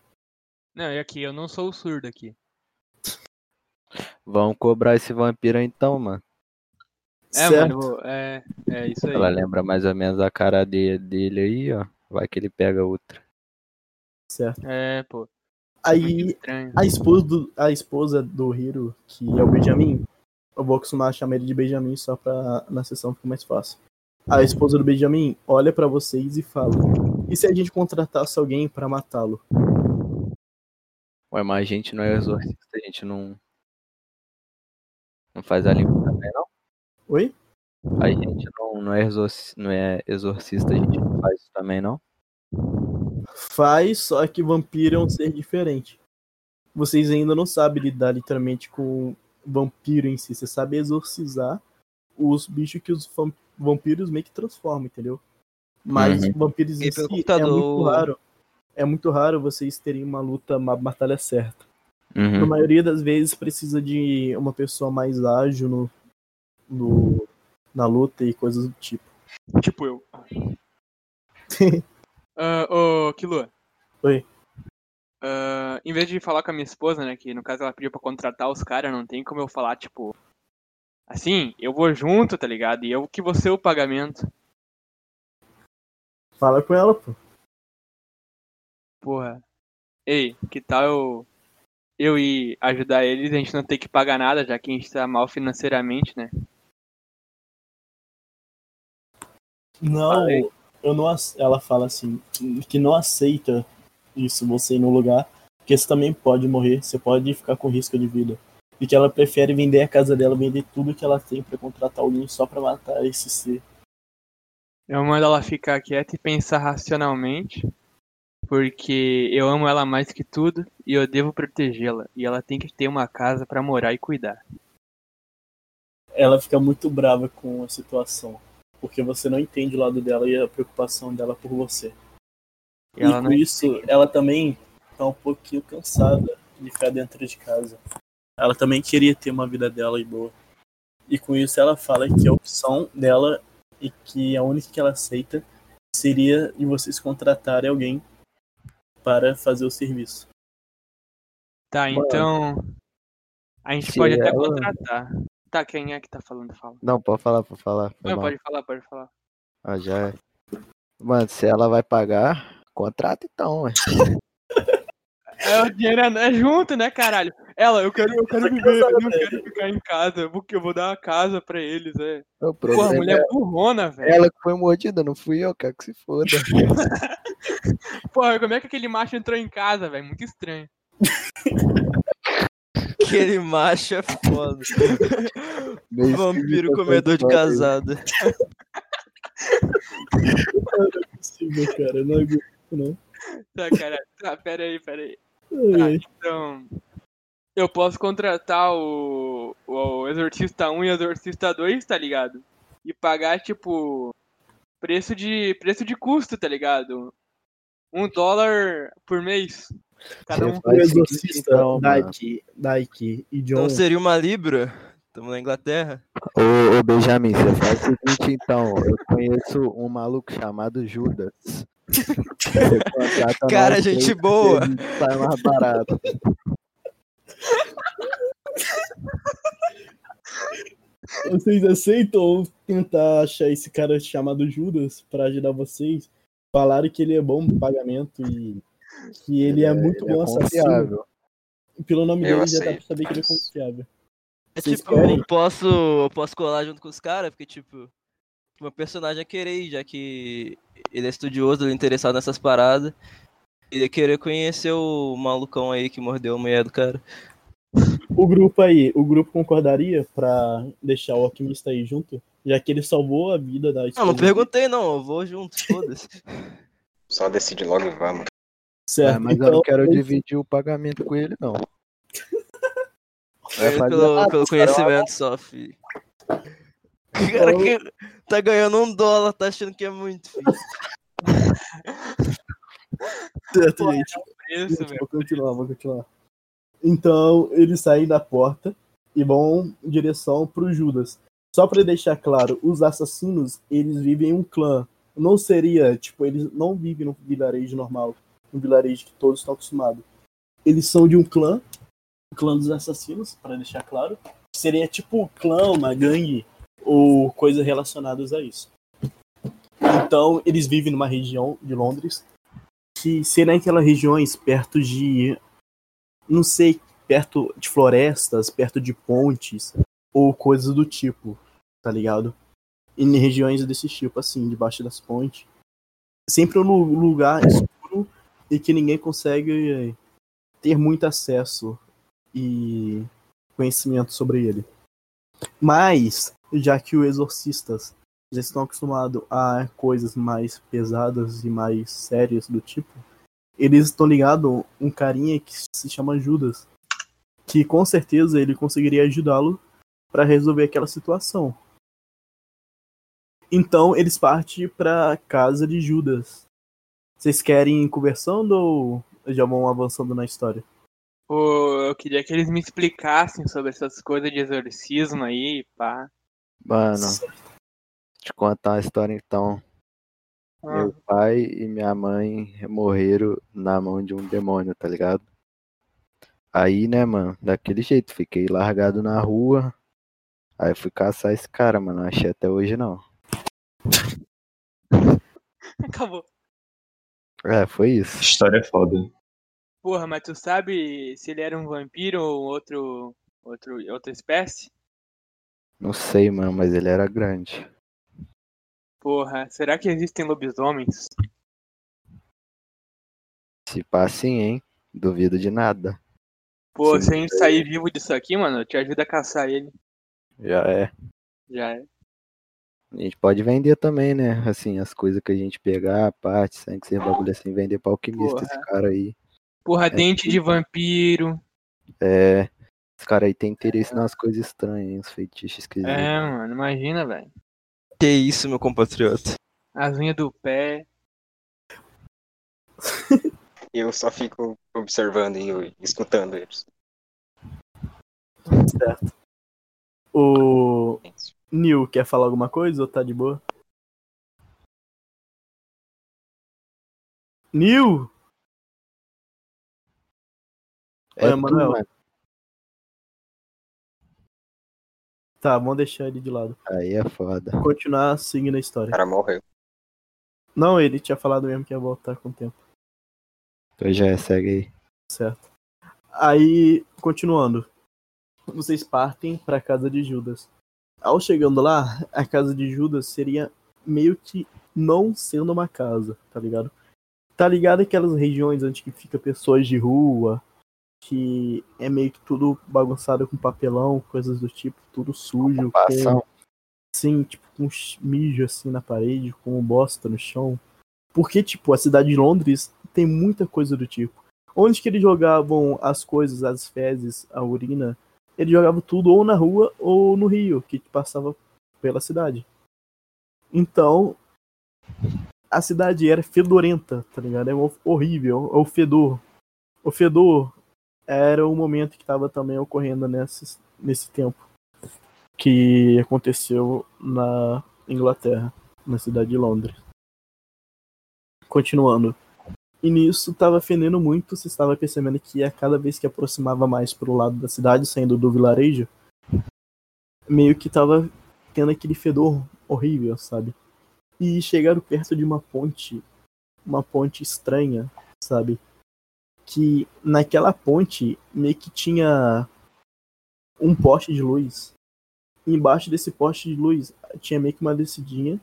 Não, e aqui, eu não sou o surdo aqui. Vamos cobrar esse vampiro aí então, mano. É, certo. mano, é, é isso aí. Ela lembra mais ou menos a cara de- dele aí, ó. Vai que ele pega outra. certo. É, pô. Muito Aí a esposa do, a esposa do Hiro, que é o Benjamin, eu vou acostumar a chamar ele de Benjamin só pra na sessão ficar mais fácil. A esposa do Benjamin olha pra vocês e fala: E se a gente contratasse alguém pra matá-lo? Ué, mas a gente não é exorcista, a gente não. Não faz a limpa também, não? Oi? A gente não, não, é exorci- não é exorcista, a gente não faz isso também, não? Faz, só que vampiro é um ser diferente. Vocês ainda não sabem lidar literalmente com vampiro em si. Você sabe exorcizar os bichos que os vam- vampiros meio que transformam, entendeu? Mas Uhum. vampiros em E si é computador. muito raro. É muito raro vocês terem uma luta, uma batalha certa. Uhum. Na maioria das vezes precisa de uma pessoa mais ágil no, no- na luta e coisas do tipo. Tipo eu. Ah, ô, Kilo. Oi. Ah, em vez de falar com a minha esposa, né, que no caso ela pediu pra contratar os caras, não tem como eu falar, tipo... Assim, eu vou junto, tá ligado? E eu que vou ser o pagamento. Fala com ela, pô. Porra. Ei, que tal eu... Eu ir ajudar eles, a gente não ter que pagar nada, já que a gente tá mal financeiramente, né? Não, Falei. eu não, ela fala assim, que não aceita isso, você ir no lugar, porque você também pode morrer, você pode ficar com risco de vida. E que ela prefere vender a casa dela, vender tudo que ela tem pra contratar alguém só pra matar esse ser. Eu mando ela ficar quieta e pensar racionalmente, porque eu amo ela mais que tudo e eu devo protegê-la. E ela tem que ter uma casa pra morar e cuidar. Ela fica muito brava com a situação, porque você não entende o lado dela e a preocupação dela por você. E E, isso, ela também tá um pouquinho cansada de ficar dentro de casa. Ela também queria ter uma vida dela e boa. E com isso ela fala que a opção dela e que a única que ela aceita seria de vocês contratarem alguém para fazer o serviço. Tá, então. A gente se pode até ela- contratar. Tá, quem é que tá falando? Fala. Não, pode falar, pode falar. Não, mal. pode falar, pode falar. Ah, já é. Mano, se ela vai pagar, contrata então, ué. É, o dinheiro é, é junto, né, caralho? Ela, eu quero, eu quero viver, eu não quero ficar em casa, porque eu vou dar uma casa pra eles, é. O Porra, problema mulher é burrona, velho. ela que foi mordida, não fui eu, cara, que se foda. Porra, como é que aquele macho entrou em casa, velho? Muito estranho. Aquele macho é foda. Vampiro comedor de casada. Não é possível, cara. Eu não aguento, não. Tá, caralho. Tá, pera aí, pera aí. Tá, então. Eu posso contratar o, o Exorcista 1 e o Exorcista 2, tá ligado? E pagar, tipo, preço de, preço de custo, tá ligado? Um dólar por mês. Cada um. Seguinte, exorcista, então. Daiki, Daiki e John. Então seria uma libra? Estamos na Inglaterra? Ô, ô Benjamin, você faz o seguinte então, eu conheço um maluco chamado Judas. Cara, gente três, boa. Sai mais barato. Vocês aceitam tentar achar esse cara chamado Judas pra ajudar vocês? Falaram que ele é bom no pagamento e que ele é, muito Ele bom é assassino. confiável. Pelo nome Eu dele já dá pra aceito. saber que ele é confiável. É Vocês tipo, querem? eu posso, eu posso colar junto com os caras, porque tipo, meu personagem é querer já que ele é estudioso, ele é interessado nessas paradas. Ele ia querer conhecer o malucão aí que mordeu a mulher do cara. O grupo aí, o grupo concordaria pra deixar o alquimista aí junto? Já que ele salvou a vida da Não, esposa não perguntei não, eu vou junto, foda-se. Só decide logo e vamos. Certo, É, mas eu então, não quero esse- dividir o pagamento com ele, não. É fazer pelo, pelo conhecimento só, filho. Cara que tá ganhando um dólar, tá achando que é muito, filho. Certo, gente. Velho. Vou continuar, vou continuar. Então, eles saem da porta e vão em direção pro Judas. Só pra deixar claro, os assassinos, eles vivem em um clã. Não seria, tipo, eles não vivem num vilarejo normal, um vilarejo que todos estão acostumados. Eles são de um clã, o clã dos assassinos, pra deixar claro. Seria tipo clã, uma gangue ou coisas relacionadas a isso. Então, eles vivem numa região de Londres que será aquelas regiões perto de não sei, perto de florestas, perto de pontes ou coisas do tipo, tá ligado? Em regiões desse tipo, assim, debaixo das pontes. Sempre um lu- lugar e que ninguém consegue eh, ter muito acesso e conhecimento sobre ele. Mas, já que os exorcistas já estão acostumados a coisas mais pesadas e mais sérias do tipo, eles estão ligados a um carinha que se chama Judas, que com certeza ele conseguiria ajudá-lo para resolver aquela situação. Então eles partem para casa de Judas. Vocês querem ir conversando ou já vão avançando na história? Pô, eu queria que eles me explicassem sobre essas coisas de exorcismo aí, pá. Mano, te contar uma história então. Ah, Meu pai e minha mãe morreram na mão de um demônio, tá ligado? Aí, né, mano, daquele jeito, fiquei largado na rua. Aí fui caçar esse cara, mano. Não achei até hoje não. Acabou. É, foi isso. História é foda. Porra, mas tu sabe se ele era um vampiro ou outro, outro, outra espécie? Não sei, mano, mas ele era grande. Porra, será que existem lobisomens? Se pá sim, hein? Duvido de nada. Pô, Sim, se a gente sair vivo disso aqui, mano, eu te ajudo a caçar ele. Já é. Já é. A gente pode vender também, né? Assim, as coisas que a gente pegar, a parte, sangue, ser bagulho assim, vender pra alquimista, Porra. esse cara aí. Porra, É. dente de vampiro. É. Esse cara aí tem interesse nas coisas estranhas, hein? Os feitiços esquisitos. É, mano, imagina, velho. Que isso, meu compatriota. As unhas do pé. Eu só fico observando e escutando eles. Certo. O Nil quer falar alguma coisa ou tá de boa? Nil! É Oi, tu, Manuel. mano. Tá, vamos deixar ele de lado. Aí é foda. Continuar seguindo a O história. cara morreu. Não, ele tinha falado mesmo que ia voltar com o tempo. Então já é, segue aí. Certo. Aí, continuando. Vocês partem pra casa de Judas. Ao chegando lá, a casa de Judas seria meio que não sendo uma casa, tá ligado? Tá ligado aquelas regiões onde que fica pessoas de rua, que é meio que tudo bagunçado com papelão, coisas do tipo, tudo sujo, com, sim, tipo, com mijo assim na parede, com bosta no chão. Porque, tipo, a cidade de Londres tem muita coisa do tipo. Onde que eles jogavam as coisas, as fezes, a urina, eles jogavam tudo ou na rua ou no rio, que passava pela cidade. Então, a cidade era fedorenta, tá ligado? É horrível, o fedor. O fedor era o momento que estava também ocorrendo nesse, nesse tempo que aconteceu na Inglaterra, na cidade de Londres. Continuando. E nisso estava fedendo muito, você estava percebendo que a cada vez que aproximava mais pro lado da cidade, saindo do vilarejo, meio que tava tendo aquele fedor horrível, sabe? E chegaram perto de uma ponte, uma ponte estranha, sabe? Que naquela ponte meio que tinha um poste de luz. E embaixo desse poste de luz tinha meio que uma descidinha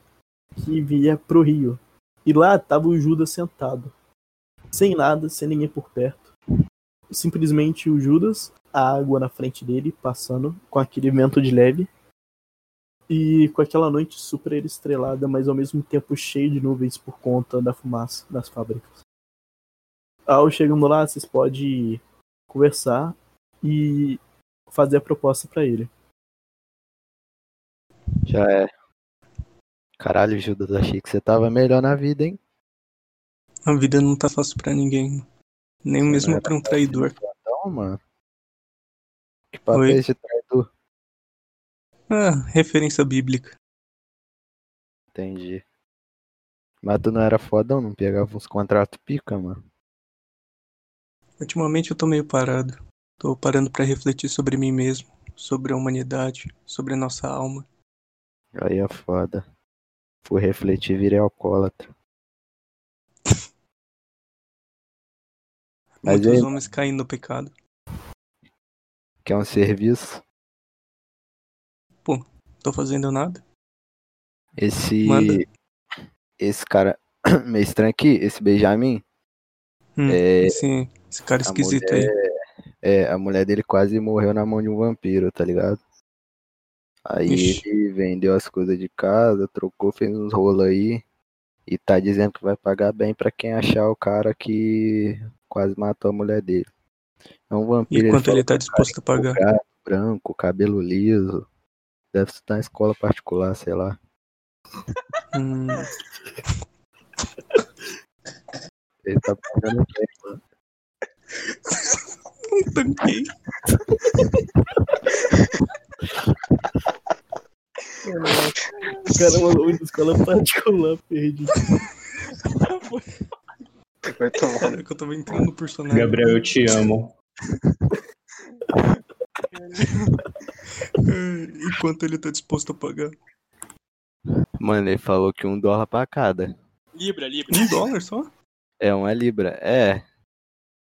que via pro rio. E lá tava o Judas sentado sem nada, sem ninguém por perto. Simplesmente o Judas, a água na frente dele, passando com aquele vento de leve. E com aquela noite super estrelada, mas ao mesmo tempo cheia de nuvens por conta da fumaça das fábricas. Ao chegando lá, vocês podem conversar e fazer a proposta para ele. Já é. Caralho, Judas, achei que você tava melhor na vida, hein? A vida não tá fácil pra ninguém. Nem mesmo era pra um traidor. Não, mano. Que é esse traidor? Ah, referência bíblica. Entendi. Mas tu não era fodão, não pegava uns contratos pica, mano. Ultimamente eu tô meio parado. Tô parando pra refletir sobre mim mesmo, sobre a humanidade, sobre a nossa alma. Aí é foda. Fui refletir, virei alcoólatra. Muitos homens caem no pecado. Quer um serviço? Tô fazendo nada. Esse. Manda. Esse cara meio estranho aqui, esse Benjamin, Hum, É, esse, esse cara esquisito mulher, aí. é, a mulher dele quase morreu na mão de um vampiro, tá ligado? Aí Ixi. ele vendeu as coisas de casa, trocou, fez uns rolos aí. E tá dizendo que vai pagar bem pra quem achar o cara que quase matou a mulher dele. É um vampiro. E quanto falou ele tá disposto a pagar? branco, cabelo liso. Deve estudar em escola particular, sei lá. Hum, Ele tá pagando bem, mano. não tanquei. O cara mandou de escola particular, perdi. Vai tomar Cara, que eu tava entrando no personagem. Gabriel, eu te amo. É, E quanto ele tá disposto a pagar? Mano, ele falou que um dólar pra cada. Libra, Libra. Um dólar só? É uma libra. É.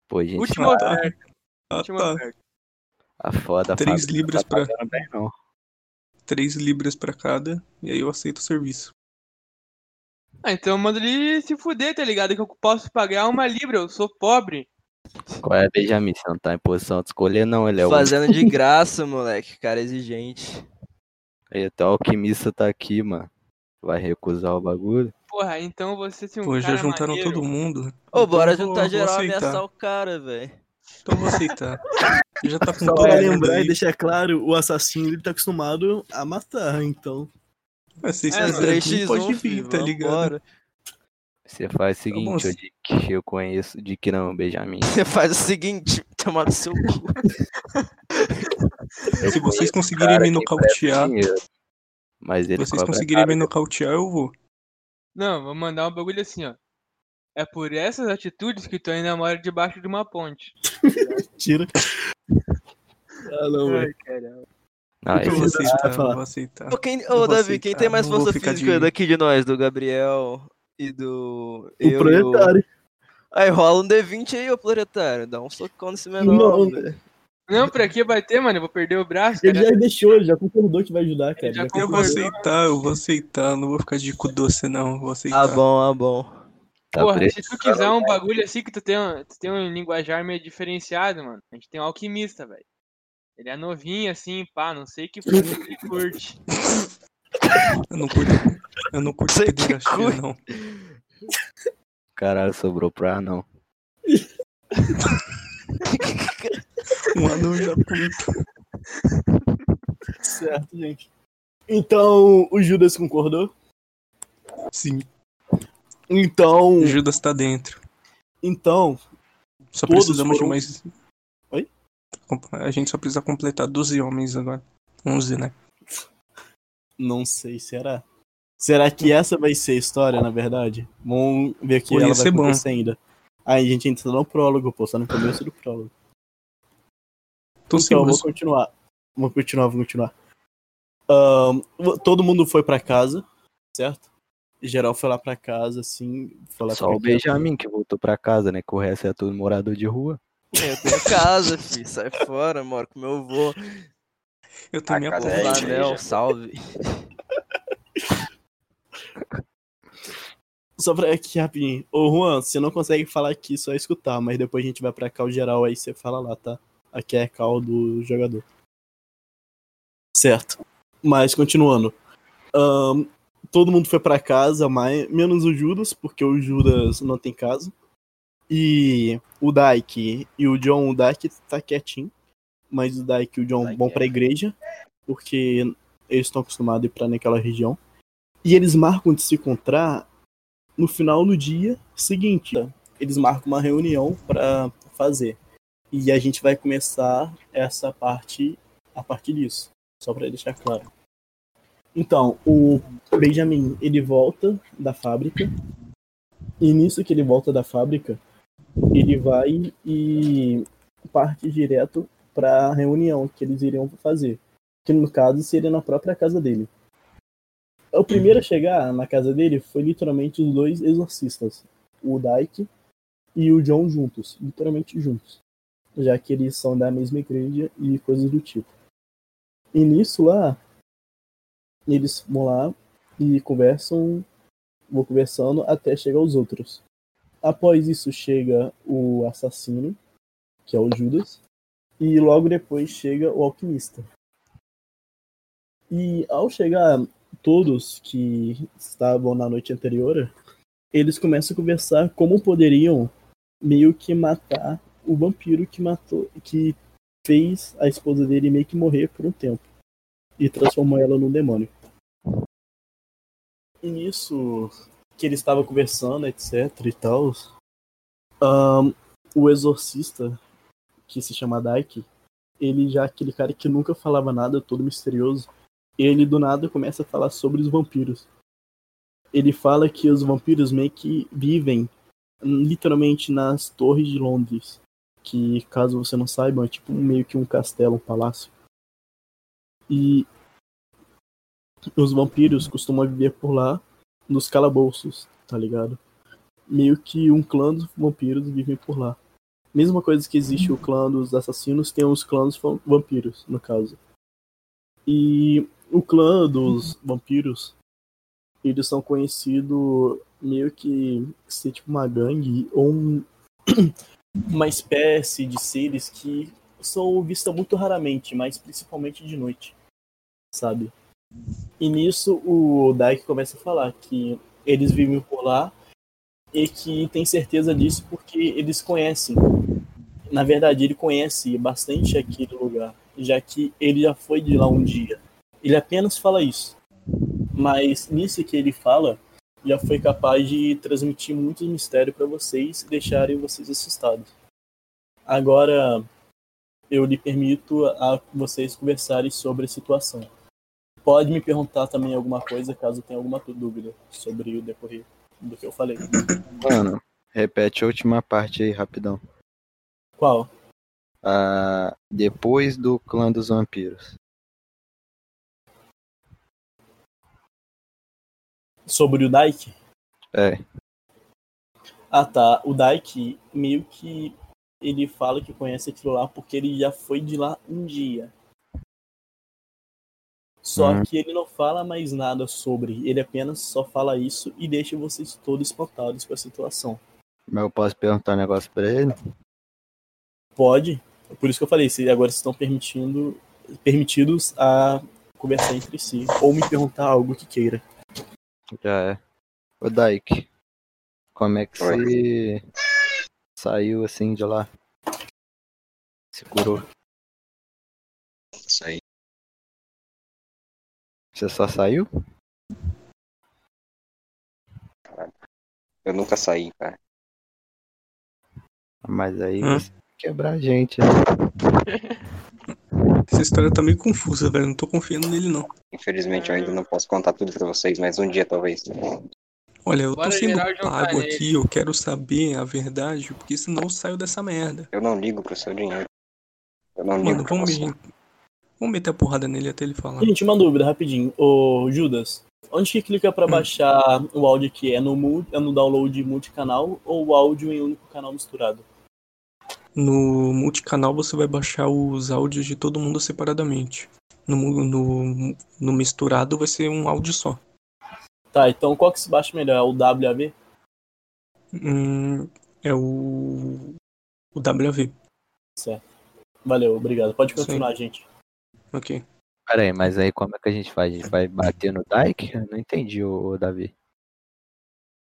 Pô, gente. Última tá. oferta. Ah, Última tá. oferta. A foda, a Três libras tá pra- bem, não. Três libras pra cada, e aí eu aceito o serviço. Ah, então manda ele se fuder, tá ligado? Que eu posso pagar uma libra, eu sou pobre. Qual é, Benjamin? Você não tá em posição de escolher, não. Ele é o. Fazendo de graça, moleque. Cara exigente. Aí até o alquimista tá aqui, mano. Vai recusar o bagulho? Porra, então você se um Pô, já juntaram maneiro. todo mundo. Ô, Então bora juntar vou geral e ameaçar o cara, velho. Então eu vou aceitar. Já tá com Só pra lembrar aí. e deixar claro, o assassino ele tá acostumado a matar, então. Mas se É, vocês mano, quiserem, 3x1, pode vir, tá ligado? vambora. Você faz o Tá bom, seguinte, ô Dick, eu conheço Dick não, Benjamin. Você faz o seguinte, tomar no seu cu. Se vocês conseguirem me nocautear, Mas ele vocês conseguirem me nocautear, eu vou. Não, vou mandar um bagulho assim, ó. É por essas atitudes que tu ainda mora debaixo de uma ponte. Tira. Ah, não. Ai, caramba. Eu vou esse vai aceitar, vou aceitar. Ô, quem, ô vou Davi, quem aceitar, tem mais vou força física de- daqui de nós? Do Gabriel e do. O eu proletário. Aí rola um D20 aí, ô proletário. Dá um socão nesse menor, Não. velho. Não, pra que bater, mano? Eu vou perder o braço, Ele cara. já deixou, ele já concordou que vai ajudar, cara. Já Já Eu vou aceitar, eu vou aceitar. Não vou ficar de cu doce, não. Vou aceitar. Ah, bom, ah, bom. tá Porra, preso. se tu quiser um bagulho assim que tu tem, um- tu tem um linguajar meio diferenciado, mano. A gente tem um alquimista, velho. Ele é novinho assim, pá, não sei que fruta que ele curte. Eu não curto, eu não curto Sei que curte. não. Caralho, sobrou pra não. Um anão já curto. Certo, gente. Então, o Judas concordou? Sim, Então, o Judas tá dentro. então, Só Todos precisamos foram- de mais. A gente só precisa completar 12 homens agora. 11, né? não sei, será? Será que essa vai ser a história, na verdade? Vamos ver ia ela vai ser bom. acontecer ainda. Aí a gente entra no prólogo, pô, só no começo do prólogo. Tô Então, eu vou continuar. Vou continuar, vou continuar. Ahn, todo mundo foi pra casa, certo? Geral foi lá pra casa, assim. Foi lá Só o Benjamin que voltou pra casa, né? Que o resto é tudo morador de rua. Eu tenho casa, filho. Sai fora, moro com meu avô. Eu tenho A minha é porra. igreja. Flanel, salve. Só pra aqui rapidinho. Ô Juan, você não consegue falar aqui, só escutar, mas depois a gente vai pra cal geral aí você fala lá, tá? Aqui é a cal do jogador. Certo. Mas continuando. Ahn, todo mundo foi pra casa, mas, menos o Judas, porque o Judas não tem casa. E o Daik e o John, o Daik tá quietinho. Mas o Daik e o John vão pra quieto. igreja, porque eles estão acostumados a ir pra naquela região. E eles marcam de se encontrar no final do dia seguinte. Eles marcam uma reunião para fazer. E a gente vai começar essa parte a partir disso, só para deixar claro. Então, o Benjamin, ele volta da fábrica. E nisso que ele volta da fábrica, ele vai e parte direto para a reunião que eles iriam fazer. Que no caso seria na própria casa dele. O primeiro a chegar na casa dele foi literalmente os dois exorcistas, o Dyke e o John juntos, literalmente juntos, já que eles são da mesma igreja e coisas do tipo. E nisso lá, eles vão lá e conversam, vão conversando até chegar os outros. Após isso chega o assassino, que é o Judas, e logo depois chega o alquimista. E ao chegar todos que estavam na noite anterior, eles começam a conversar como poderiam meio que matar o vampiro que matou, que fez a esposa dele meio que morrer por um tempo e transformou ela num demônio. E nisso que ele estava conversando, etc e tal, ahn, o exorcista que se chama Dyke, ele já é aquele cara que nunca falava nada, todo misterioso, ele do nada começa a falar sobre os vampiros. Ele fala que os vampiros meio que vivem literalmente nas torres de Londres, que caso você não saiba, é tipo meio que um castelo, um palácio. E os vampiros costumam viver por lá nos calabouços, tá ligado? Meio que um clã dos vampiros vivem por lá. Mesma coisa que existe o clã dos assassinos, tem os clãs va- vampiros, no caso. E o clã dos vampiros, eles são conhecidos meio que ser tipo uma gangue ou um- uma espécie de seres que são vistos muito raramente, mas principalmente de noite, sabe? E nisso o Daik começa a falar que eles vivem por lá e que tem certeza disso porque eles conhecem. Na verdade, ele conhece bastante aquele lugar, já que ele já foi de lá um dia. Ele apenas fala isso. Mas nisso que ele fala, já foi capaz de transmitir muitos mistérios para vocês e deixarem vocês assustados. Agora, eu lhe permito a vocês conversarem sobre a situação. Pode me perguntar também alguma coisa caso tenha alguma dúvida sobre o decorrer do que eu falei. Mano, repete a última parte aí, rapidão. Qual? Ah, depois do clã dos vampiros. Sobre o Daik? É. Ah tá, o Daik meio que ele fala que conhece aquilo lá porque ele já foi de lá um dia. Só Hum. que ele não fala mais nada sobre, ele apenas só fala isso e deixa vocês todos espantados com a situação. Mas eu posso perguntar um negócio pra ele? Pode, por isso que eu falei, se agora vocês estão permitindo permitidos a conversar entre si ou me perguntar algo que queira. Já é. Ô Daik, como é que você saiu assim de lá? Se curou? Isso aí. Você só saiu? Eu nunca saí, cara. Mas aí Hum. você quebrar a gente, né? Essa história tá meio confusa, velho. Não tô confiando nele, não. Infelizmente eu ainda não posso contar tudo pra vocês, mas um dia talvez. Olha, eu Bora tô sendo pago aqui, eu quero saber a verdade, porque senão eu saio dessa merda. Eu não ligo pro seu dinheiro. Eu não ligo Mano, pra vamos, você. Vamos meter a porrada nele até ele falar. Gente, uma dúvida rapidinho. Ô, Judas, onde que clica pra baixar o áudio aqui? É no, mu- é no download multicanal ou o áudio em único canal misturado? No multicanal você vai baixar os áudios de todo mundo separadamente. No, no, no misturado vai ser um áudio só. Tá, então qual que se baixa melhor? É o WAV? Hum, é o. O WV. Certo. Valeu, obrigado. Pode continuar, gente. Ok. Pera aí, mas aí como é que a gente faz? A gente vai bater no Daik? Eu não entendi, ô, ô Davi.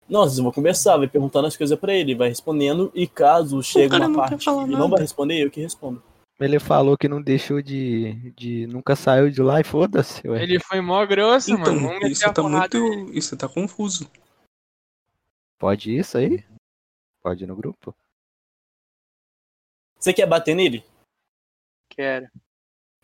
Não, vocês vão conversar, vai perguntando as coisas pra ele, vai respondendo, e caso chegue uma quer parte que ele não vai responder, eu que respondo. Ele falou que não deixou de. de nunca saiu de lá e foda-se, ué. Ele foi mó grosso, Então, mano. Isso tá muito. nele. Isso tá confuso. Pode isso aí? Pode ir no grupo? Você quer bater nele? Quero.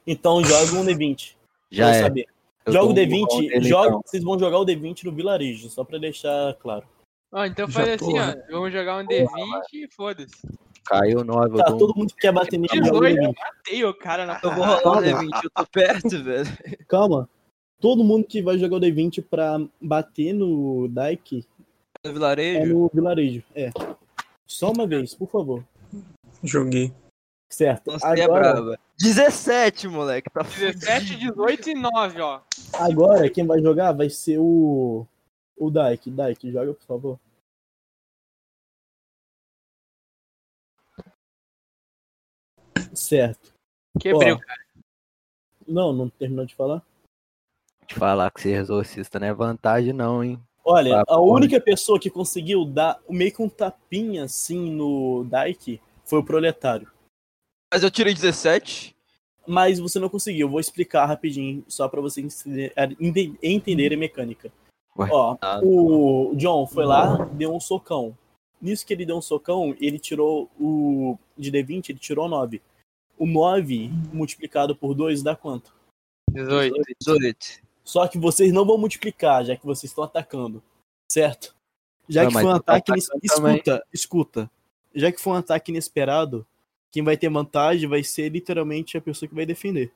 Então joga um D20. Já é. saber. Joga o dou um burrão D20, nele, joga, então. vocês vão jogar o D20 no vilarejo, só pra deixar claro. Ó, então Já faz tô, assim, ó. né? Vamos jogar um D20 e foda-se. Caiu 9, eu Tá, um- todo mundo que quer bater nele, joga o 18, D20. eu matei o cara na Eu vou rolar o D20, eu tô perto, velho. Calma. Todo mundo que vai jogar o D20 pra bater no Daik No é vilarejo. no vilarejo. É. Só uma vez, por favor. Joguei. Certo. Você é Agora, brava. 17, moleque. Tá 17, 18 e 9, ó. agora quem vai jogar vai ser o. O Daik. Daik, joga, por favor. Certo. Quebrei Ó. o cara. Não, não terminou de falar? Te falar que ser exorcista não é vantagem, não, hein? Olha, a única pessoa que conseguiu dar meio que um tapinha assim no Daik foi o proletário. Mas eu tirei 17. Mas você não conseguiu. Eu vou explicar rapidinho, só pra você entender, ente- entender a mecânica. Ué, Ó, tá. o John foi lá, deu um socão. Nisso que ele deu um socão, ele tirou o. De D20, ele tirou 9. O 9 multiplicado por 2 dá quanto? 18. 18. Só que vocês não vão multiplicar, já que vocês estão atacando. Certo? Já Não, que foi um tá ataque. também. Escuta, escuta. Já que foi um ataque inesperado, quem vai ter vantagem vai ser literalmente a pessoa que vai defender.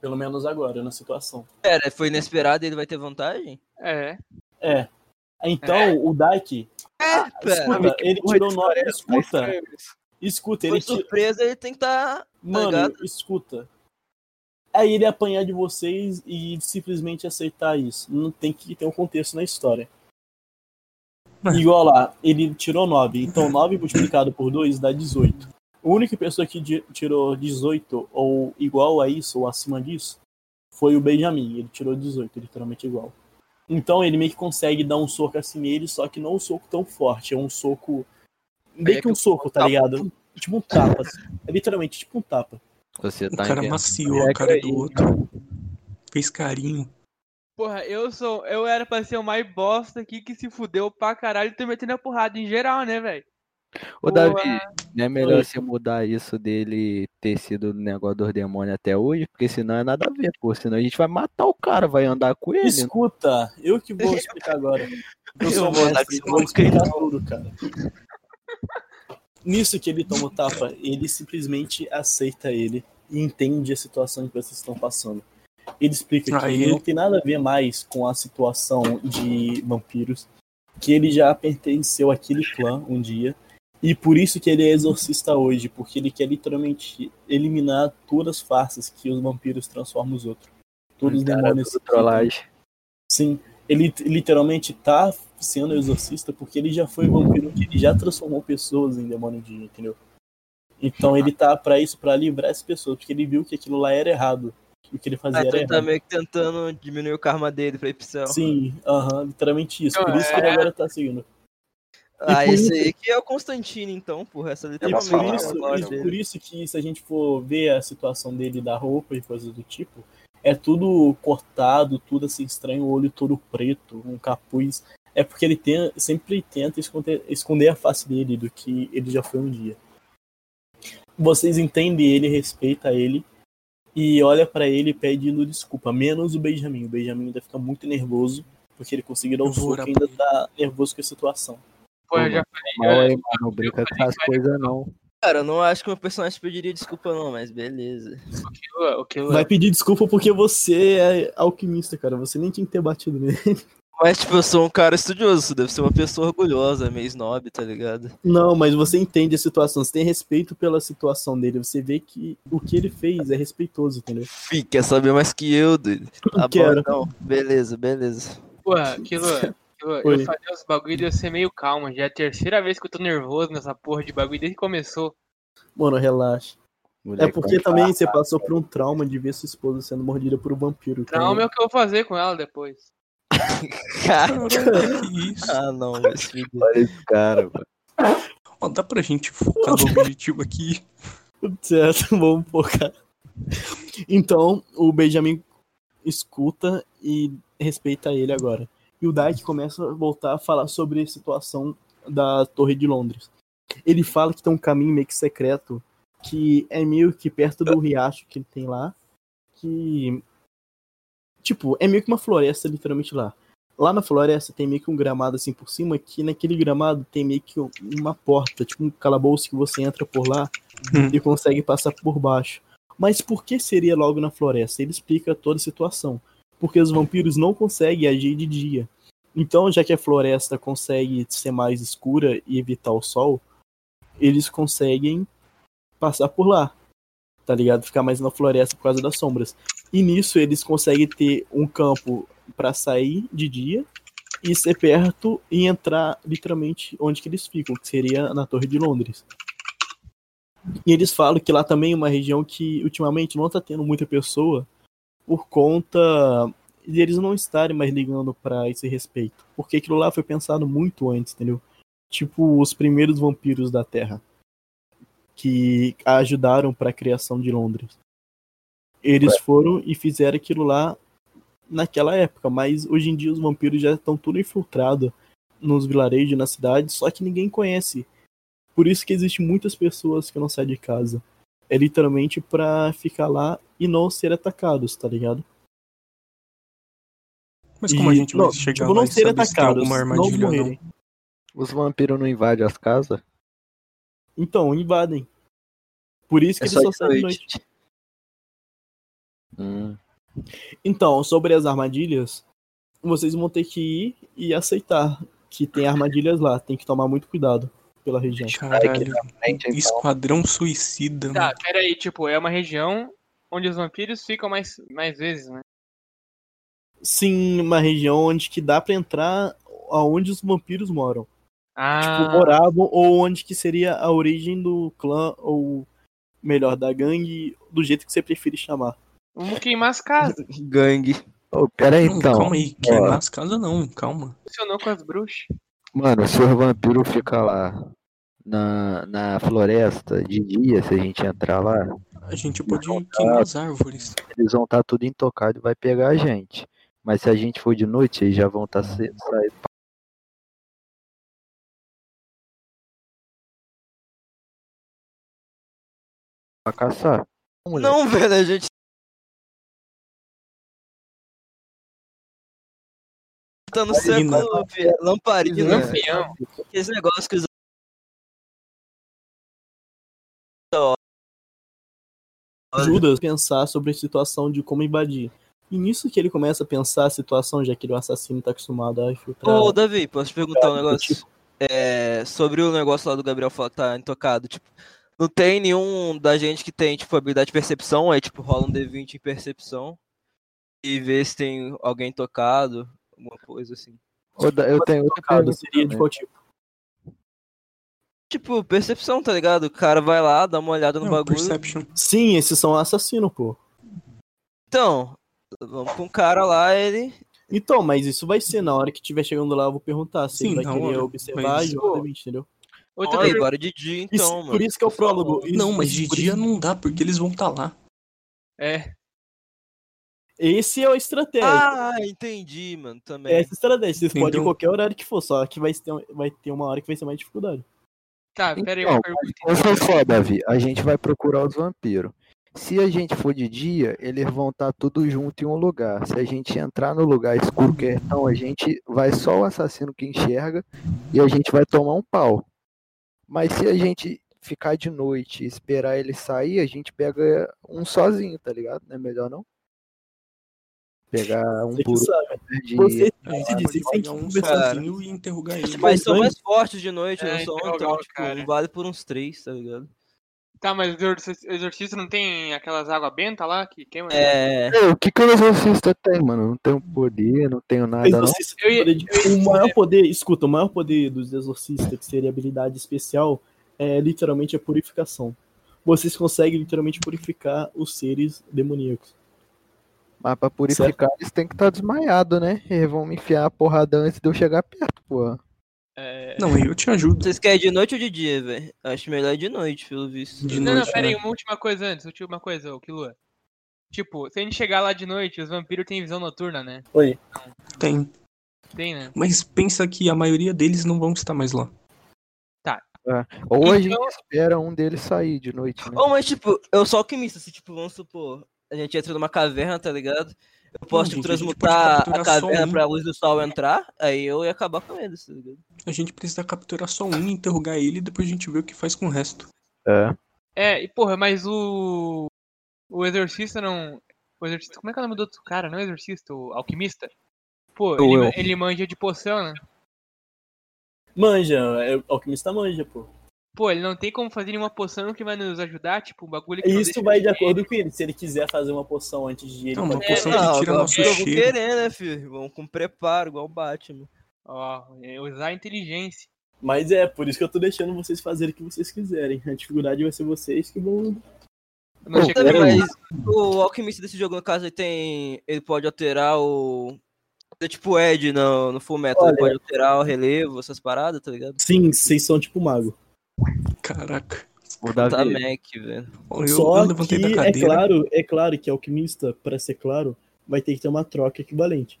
Pelo menos agora, na situação. Pera, foi inesperado e ele vai ter vantagem? É. É. Então, o Daik. É, pera. Escuta, ele tirou de 9. história é essa? Tá Escuta, escuta, Foi ele tirou. surpresa, ele tem que tá. Mano, ligado? escuta. Aí ele apanhar de vocês e simplesmente aceitar isso. Não tem que ter um contexto na história. Igual lá, ele tirou 9. Então 9 multiplicado por 2 dá 18. A única pessoa que tirou 18 ou igual a isso ou acima disso foi o Benjamin. Ele tirou 18, literalmente igual. Então ele meio que consegue dar um soco assim nele, só que não um soco tão forte. É um soco. Meio é que um soco, tá ligado? Tipo um tapa. assim. É literalmente tipo um tapa. Você O tá cara inventando. maciou a É, cara aí. do outro. Fez carinho. Porra, eu sou. Eu era pra ser o mais bosta aqui que se fudeu pra caralho e tô metendo a porrada em geral, né, velho? Ô, Davi, Porra. não é melhor Oi. você mudar isso dele ter sido o negócio dos demônios até hoje? Porque senão é nada a ver, pô. Senão a gente vai matar o cara, vai andar com ele. Escuta, eu que vou explicar agora. Eu sou Eu vou dar mestre, eu vou explicar tudo, cara. Nisso que ele toma o tapa, ele simplesmente aceita ele e entende a situação que vocês estão passando. Ele explica que Aí- não tem nada a ver mais com a situação de vampiros, que ele já pertenceu àquele clã um dia, e por isso que ele é exorcista hoje, porque ele quer literalmente eliminar todas as farsas que os vampiros transformam os outros. Todos os demônios. trollagem. Sim, ele literalmente tá sendo exorcista porque ele já foi vampiro, que ele já transformou pessoas em demônio de, entendeu? Então ele tá pra isso, pra livrar as pessoas, porque ele viu que aquilo lá era errado. O que ele fazia Ah, era então ele tá errado. meio que tentando diminuir o karma dele pra ir pro céu. Sim, aham, literalmente isso. Por Então, isso que ele é- agora tá seguindo. Ah, por esse isso- aí que é o Constantine, então, porra. Essa E literalmente por é isso, a voz e dele. por isso que se a gente for ver a situação dele da roupa e coisas do tipo, é tudo cortado, tudo assim estranho, o olho todo preto, um capuz. É porque ele tem, sempre tenta esconder, esconder a face dele do que ele já foi um dia. Vocês entendem ele, respeita ele e olha pra ele pedindo desculpa, menos o Benjamin. O Benjamin ainda fica muito nervoso porque ele conseguiu dar Eu um vou soco e ainda tá nervoso com a situação. Pô, eu já Mal falei. aí, mano, não brinca com essas coisas não. Cara, eu não acho que meu personagem pediria desculpa, não, mas beleza. O que, o que Vai pedir desculpa porque você é alquimista, cara. Você nem tinha que ter batido nele. Mas, tipo, eu sou um cara estudioso, você deve ser uma pessoa orgulhosa, meio snob, tá ligado? Não, mas você entende a situação, você tem respeito pela situação dele, você vê que o que ele fez é respeitoso, entendeu? Fih, quer saber mais que eu, doido? Tá bom, então. Beleza, beleza. Porra, aquilo. Oi. eu fazer os bagulho de eu ser meio calmo. Já é a terceira vez que eu tô nervoso nessa porra de bagulho desde que começou. Mano, relaxa. É Moleque, porque também você passou por um trauma de ver sua esposa sendo mordida por um vampiro. então- Trauma é o que eu vou fazer com ela depois. Cara, Que isso? ah, não, esse cara, mano. Ó, dá pra gente focar no objetivo aqui. Certo, vamos focar. Então, o Benjamin escuta e respeita ele agora. E o Dyke começa a voltar a falar sobre a situação da Torre de Londres. Ele fala que tem um caminho meio que secreto, que é meio que perto do riacho que ele tem lá, que tipo, é meio que uma floresta literalmente lá. Lá na floresta tem meio que um gramado assim por cima, que naquele gramado tem meio que uma porta, tipo um calabouço que você entra por lá Hum. e consegue passar por baixo. Mas por que seria logo na floresta? Ele explica toda a situação. Porque os vampiros não conseguem agir de dia. Então, já que a floresta consegue ser mais escura e evitar o sol, eles conseguem passar por lá. Tá ligado? Ficar mais na floresta por causa das sombras. E nisso eles conseguem ter um campo para sair de dia e ser perto e entrar literalmente onde que eles ficam, que seria na Torre de Londres. E eles falam que lá também é uma região que ultimamente não tá tendo muita pessoa por conta de eles não estarem mais ligando pra esse respeito. Porque aquilo lá foi pensado muito antes, entendeu? Tipo os primeiros vampiros da Terra que ajudaram para a criação de Londres. Eles foram e fizeram aquilo lá naquela época, mas hoje em dia os vampiros já estão tudo infiltrado nos vilarejos, na cidade, só que ninguém conhece. Por isso que existem muitas pessoas que não saem de casa. É literalmente pra ficar lá e não ser atacados, tá ligado? Mas como a E- gente vai não, chegar tipo, lá não e se tem atacados, alguma não armadilha ou não? morrerem. Os vampiros não invadem as casas? Então, invadem. Por isso que É eles só só de saem de noite. noite. Hum. Então, sobre as armadilhas, vocês vão ter que ir e aceitar que tem armadilhas lá. Tem que tomar muito cuidado pela região. Caralho. então. Esquadrão suicida, Tá, mano. pera aí, tipo, é uma região onde os vampiros ficam mais, mais vezes, né? Sim, uma região onde que dá pra entrar aonde os vampiros moram. Ah, tipo, moravam, ou onde que seria a origem do clã, ou melhor, da gangue, do jeito que você preferir chamar. vamos queimar as casas. Gangue. Ô, pera aí, então. calma aí, queimar as casas não, calma. Funcionou com as bruxas. Mano, se o vampiro fica lá na, na floresta de dia, se a gente entrar lá, A gente pode queimar as árvores. eles vão estar tudo intocado e vai pegar a gente. Mas se a gente for de noite, eles já vão estar saindo pra caçar. Não, velho, a gente. Tá no Lamparina. século, lamparina. Lampião. Esse negócio que os. Judas pensar sobre a situação de como invadir. E nisso que ele começa a pensar a situação, já que ele é um assassino tá acostumado a infiltrar. Ô, Davi, posso te perguntar um Cara, negócio? É, sobre o negócio lá do Gabriel falar que tá intocado, tipo, não tem nenhum da gente que tem, tipo, habilidade de percepção, é tipo, rola um D20 em percepção e vê se tem alguém tocado, alguma coisa assim. Ô, da- Eu tenho outra pergunta seria de qual tipo? Tipo, percepção, tá ligado? O cara vai lá, dá uma olhada no Não, bagulho. perception. Sim, esses são assassinos, pô. Então, vamos com o cara lá, ele. Então, mas isso vai ser na hora que estiver chegando lá, eu vou perguntar se Sim, ele vai na querer hora, observar mas- e D20, entendeu? Outra Olha, agora de dia, então, Isso- mano. por isso que é o prólogo. Isso- Não, mas de dia isso- não dá, porque eles vão estar lá. É. Esse é a estratégia. Ah, entendi, mano, também. É essa a estratégia. Vocês podem Entendeu? em qualquer horário que for, só que vai ter, vai ter uma hora que vai ser mais dificuldade. Tá, pera aí, Então, uma pergunta. Pensa só, Davi, a gente vai procurar os vampiros. Se a gente for de dia, eles vão estar tudo junto em um lugar. Se a gente entrar no lugar escuro que é, então a gente vai só o assassino que enxerga e a gente vai tomar um pau. Mas se a gente ficar de noite e esperar ele sair, a gente pega um sozinho, tá ligado? Não é melhor não? Pegar um por de... Você vocês têm que um conversar. e interrogar ele. Mas são mais fortes de noite, É, não são? interrogar Então, o tipo, vale por uns três, tá ligado? Tá, mas o exorci- o exorcista não tem aquelas águas bentas lá que queima? É. É, o que que o exorcista tem, mano? Não tenho poder, não tenho nada não. Eu ia- tem eu ia O maior poder, escuta, o maior poder dos exorcistas, que seria habilidade especial, é literalmente a purificação. Vocês conseguem literalmente purificar os seres demoníacos. Mas pra purificar eles têm que estar desmaiados, né? Eles vão me enfiar a porrada antes de eu chegar perto, pô. É... Não, eu te ajudo. Vocês querem de noite ou de dia, velho? Acho melhor de noite, pelo visto. De Não, não, noite, pera aí, né? uma última coisa antes, última coisa, ô Kilua. Tipo, se a gente chegar lá de noite, os vampiros têm visão noturna, né? Oi. Tem. Tem, né? Mas pensa que a maioria deles não vão estar mais lá. Ou a Então- gente espera um deles sair de noite, né? Ou, mas, tipo, eu sou alquimista, se, tipo, vamos supor, a gente entra numa caverna, tá ligado? Eu posso, tipo, gente, a transmutar a só caverna um. pra luz do sol entrar, aí eu ia acabar com eles, tá ligado? A gente precisa capturar só um, interrogar ele e depois a gente vê o que faz com o resto. É. É, e porra, mas o. O exorcista não. O exorcista. Como é que é o nome do outro cara? Não é exorcista, o alquimista? Pô, ele, ele manja de poção, né? Manja, é, o alquimista manja, pô. Pô, ele não tem como fazer nenhuma poção que vai nos ajudar, tipo, um bagulho que não Isso vai de ele- acordo com ele. Se ele quiser fazer uma poção antes de ele. Não, uma poção É, que não, tira eu, nosso cheiro. querer, né, filho? Vamos com preparo, igual o Batman. Ó, é usar a inteligência. Mas é, por isso que eu tô deixando vocês fazerem o que vocês quiserem. A dificuldade vai ser vocês que vão. Não Pô, aí. Mas o alquimista desse jogo, no caso, ele tem. Ele pode alterar o. É tipo o Ed no, no Full Metal, ele Olha. pode alterar o relevo, essas paradas, tá ligado? Sim, vocês são tipo mago. Caraca. O Tá Mac, velho. Eu, Só eu que é claro, é claro que alquimista, para ser claro, vai ter que ter uma troca equivalente.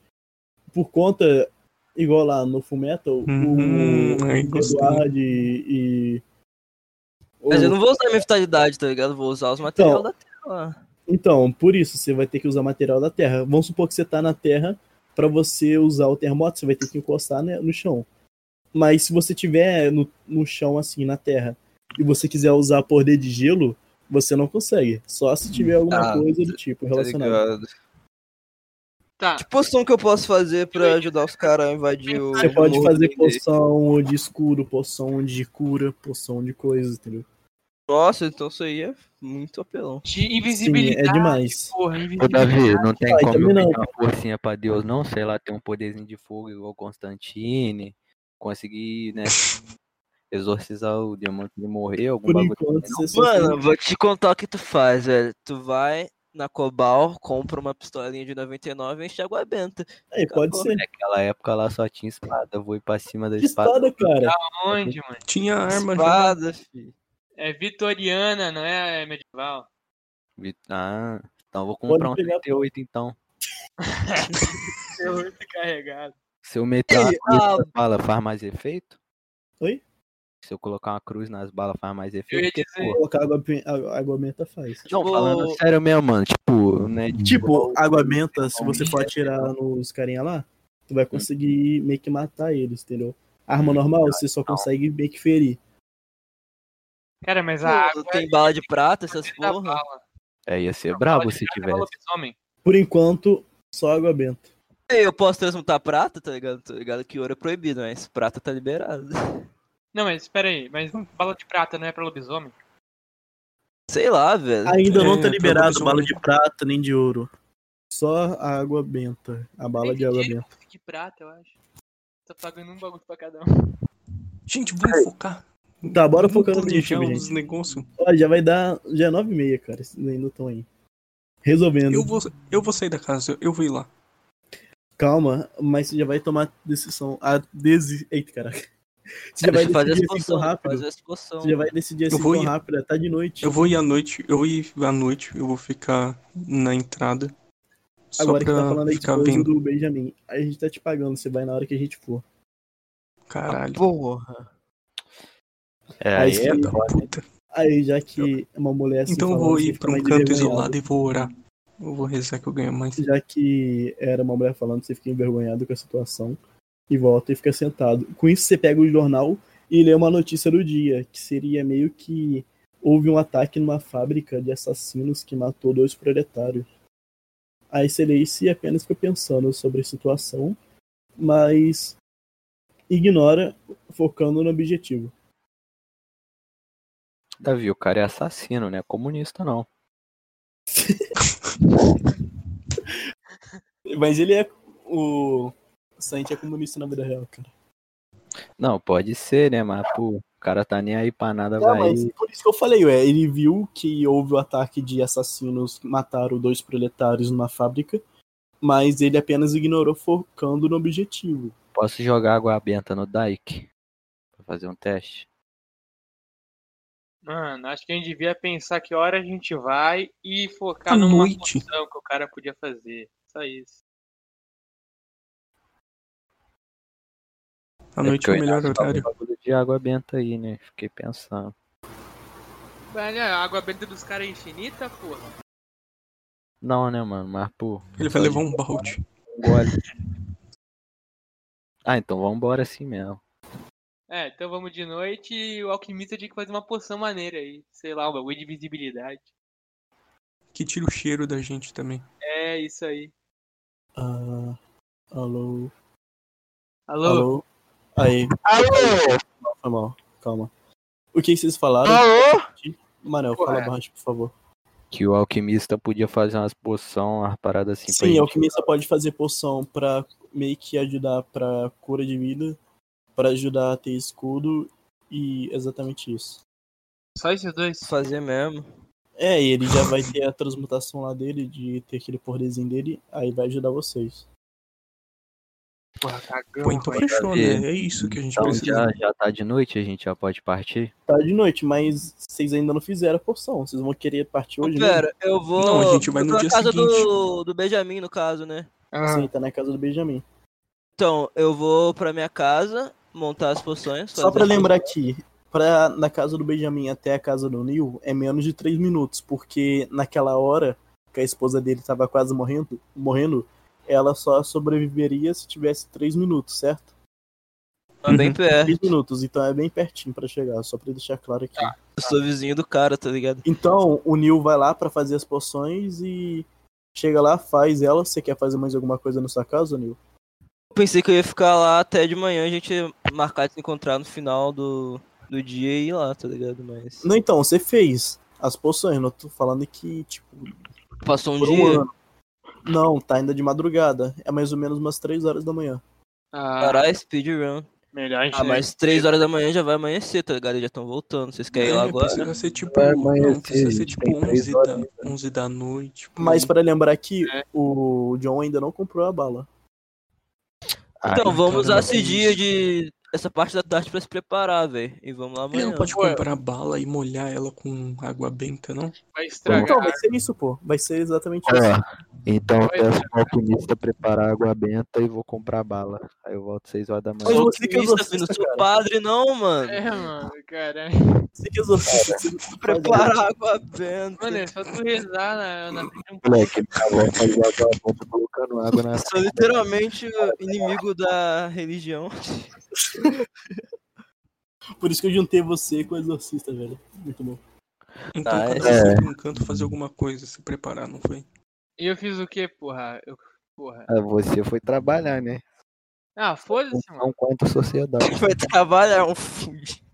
Por conta, igual lá no Fullmetal, Hum, o aí gostei. Eduardo e. e- Mas o- eu não vou usar minha vitalidade, tá ligado? Vou usar os materiais da Terra. Então, por isso, você vai ter que usar material da Terra. Vamos supor que você tá na Terra, para você usar o terremoto, você vai ter que encostar né, no chão. Mas se você tiver no, no chão, assim, na Terra, e você quiser usar poder de gelo, você não consegue. Só se tiver alguma Ah, coisa do tipo Tá relacionado. ligado? Tá, Que poção que eu posso fazer pra ajudar os caras a invadir o. Você pode fazer poção de escuro, poção de cura, poção de coisas, entendeu? Nossa, então isso aí é muito apelão. de Sim, invisibilidade, é demais. porra, Ô invisibilidade. Davi, não tem Ai, como eu pedir uma forcinha pra Deus, não? Sei lá, tem um poderzinho de fogo igual Constantine, conseguir, né, exorcizar o que ele morrer, algum Por bagulho. enquanto, assim, Mano, vou te contar o que tu faz, velho. Tu vai na Cobal, compra uma pistolinha de 99 e enche água benta. Aí, pode ser. Naquela época lá só tinha espada, eu vou ir pra cima da espada. espada, cara. Onde, mano? Tinha arma já. Espada, filho. É vitoriana, não é medieval. Vi- Ah, então eu vou comprar um pegar- 38 então. Eu muito carregado. Se eu meter uma Ei, cruz ah, nas balas, faz mais efeito? Oi? Se eu colocar uma cruz nas balas, faz mais Eu efeito? ia Porque, dizer- pô, Colocar água, água, água benta faz. não, Tipo- falando sério mesmo, mano. Tipo, né? Tipo, água benta, se você for atirar nos carinha lá, tu vai conseguir meio que matar eles, entendeu? Arma normal, você só consegue meio que ferir. Cara, mas Pô, a água tem bala de prata, essas da porra. bala. É, ia ser Bala brabo se é tivesse. Por enquanto, só água benta. Eu posso transmutar prata, tá ligado? Tá ligado que ouro é proibido, mas prata tá liberado. Não, mas espera aí. Mas bala de prata não é pra lobisomem? Sei lá, velho. Ainda não É, tá pra liberado bala de prata nem de ouro. Só a água benta. A bala de água dinheiro benta. de prata, eu acho. Tá pagando um bagulho pra cada um. Gente, vamos focar. Tá, bora Vamos focar no objetivo, os gente. negócios. Ó, já vai dar. Já é 9 e meia, cara. Ainda estão aí. Resolvendo. Eu vou, eu vou sair da casa, eu vou ir lá. Calma, mas você já vai tomar decisão. A desi... Eita, caraca. Você já vai fazer decidir essa assim tão poção, rápido. fazer. Você já vai decidir assim Eu vou tão ir- rápido. Tá de noite. Eu vou ir à noite, eu vou ir à noite, eu vou ficar na entrada. Só Agora que tá falando aí ficar vendo. do Benjamin. A gente tá te pagando, você vai na hora que a gente for. Caralho. Porra. É, Aí é Filho da puta. Aí, já que é uma mulher assim. Então eu vou ir pra um canto isolado e vou orar. Eu vou rezar que eu ganho mais. Já que era uma mulher falando, você fica envergonhado com a situação. E volta e fica sentado. Com isso, você pega o jornal e lê uma notícia do dia, que seria meio que houve um ataque numa fábrica de assassinos que matou dois proletários. Aí você lê isso e apenas fica pensando sobre a situação, mas ignora, focando no objetivo. Davi, o cara é assassino, né? Comunista não. Mas ele é o. O Saint é comunista na vida real, cara. Não, pode ser, né? Mas, pô, o cara tá nem aí pra nada, Não, vai. mas por isso que eu falei, ué, ele viu que houve o ataque de assassinos que mataram dois proletários numa fábrica, mas ele apenas ignorou focando no objetivo. Posso jogar água benta no Dyke? Pra fazer um teste? Mano, acho que a gente devia pensar que hora a gente vai e focar À numa noite. função que o cara podia fazer. Só isso. À noite porque é o melhor horário. bagulho de água benta aí, né? Fiquei pensando. Velho, a água benta dos caras é infinita, porra. Não, né, mano? Mas, pô. Ele vai levar um balde. um gole. Ah, então vambora assim mesmo. É, então vamos de noite e o alquimista tinha que fazer uma poção maneira aí. Sei lá, um bagulho de visibilidade. Que tira o cheiro da gente também. É, isso aí. Ah, alô. Alô? Alô? Aí. Alô? Não, foi mal. Calma. O que vocês falaram? Alô? Manel, fala baixo, por favor. Que o alquimista podia fazer umas poção, umas paradas assim pra Sim, gente. alquimista pode fazer poção pra meio que ajudar pra cura de vida, pra ajudar a ter escudo e exatamente isso. Só esses dois? Fazer mesmo. É, e ele já vai ter a transmutação lá dele, de ter aquele poderzinho dele, aí vai ajudar vocês. Porra, cagão. Pô, então fechou, né? É isso que a gente Então precisa. já, já tá de noite, a gente já pode partir? Tá de noite, mas vocês ainda não fizeram a poção. Vocês vão querer partir hoje mesmo? Pera, eu vou. Não, a gente vai eu no dia na casa seguinte. do, do Benjamin, no caso, né? Ah, Sim, tá na casa do Benjamin. Então, eu vou pra minha casa, montar as poções. Só pra lembrar aqui, pra, na casa do Benjamin até a casa do Neil é menos de 3 minutos, porque naquela hora que a esposa dele tava quase morrendo, morrendo ela só sobreviveria se tivesse 3 minutos, certo? Tá bem perto. 3 minutos, então é bem pertinho pra chegar, só pra deixar claro aqui. Eu sou vizinho do cara, tá ligado? Então, o Neil vai lá pra fazer as poções e chega lá, faz ela. Você quer fazer mais alguma coisa na sua casa, Neil? Eu pensei que eu ia ficar lá até de manhã, a gente ia marcar de se encontrar no final do, do dia e ir lá, tá ligado? Mas. Não, então, você fez as poções, não tô falando que, tipo, Passou um por um dia. ano. Não, tá ainda de madrugada. É mais ou menos umas 3 horas da manhã. ah, Caralho, speedrun. Melhor Ah, mas 3 horas da manhã já vai amanhecer, tá ligado? Eles já estão voltando. Vocês querem ir lá É, agora? precisa ser tipo. Vai Não, amanhecer, precisa ser gente, tipo tem três 11 da, horas. 11 da noite. por Mas aí. para lembrar que É. o John ainda não comprou a bala. Então, Ai, vamos usar caramba, esse é dia de. Essa parte da tarde pra se preparar, velho. E vamos lá Ele amanhã. não pode Pô, comprar bala e molhar ela com água benta, não? vai Então estragar. vai ser isso, pô. Vai ser exatamente isso. Ó, então eu peço pro alquimista preparar água benta e vou comprar bala. Aí eu volto 6 horas da Mas manhã. É alquimista, filho, não sou cara. padre, não, mano. É, mano, caralho. Você que é exorcista. Preparar água benta. Mano, é só tu rezar na, na um Moleque, avó fazia água benta colocando água na Sou literalmente o inimigo da religião. Por isso que eu juntei você com o exorcista, velho. Muito bom. Então Ah, cada é. um canto fazer alguma coisa, se preparar, não foi? E eu fiz o quê, porra? Eu, porra. Ah, Você foi trabalhar, né? Ah, foda-se, mano. Não contra a sociedade. Vai trabalhar um fude.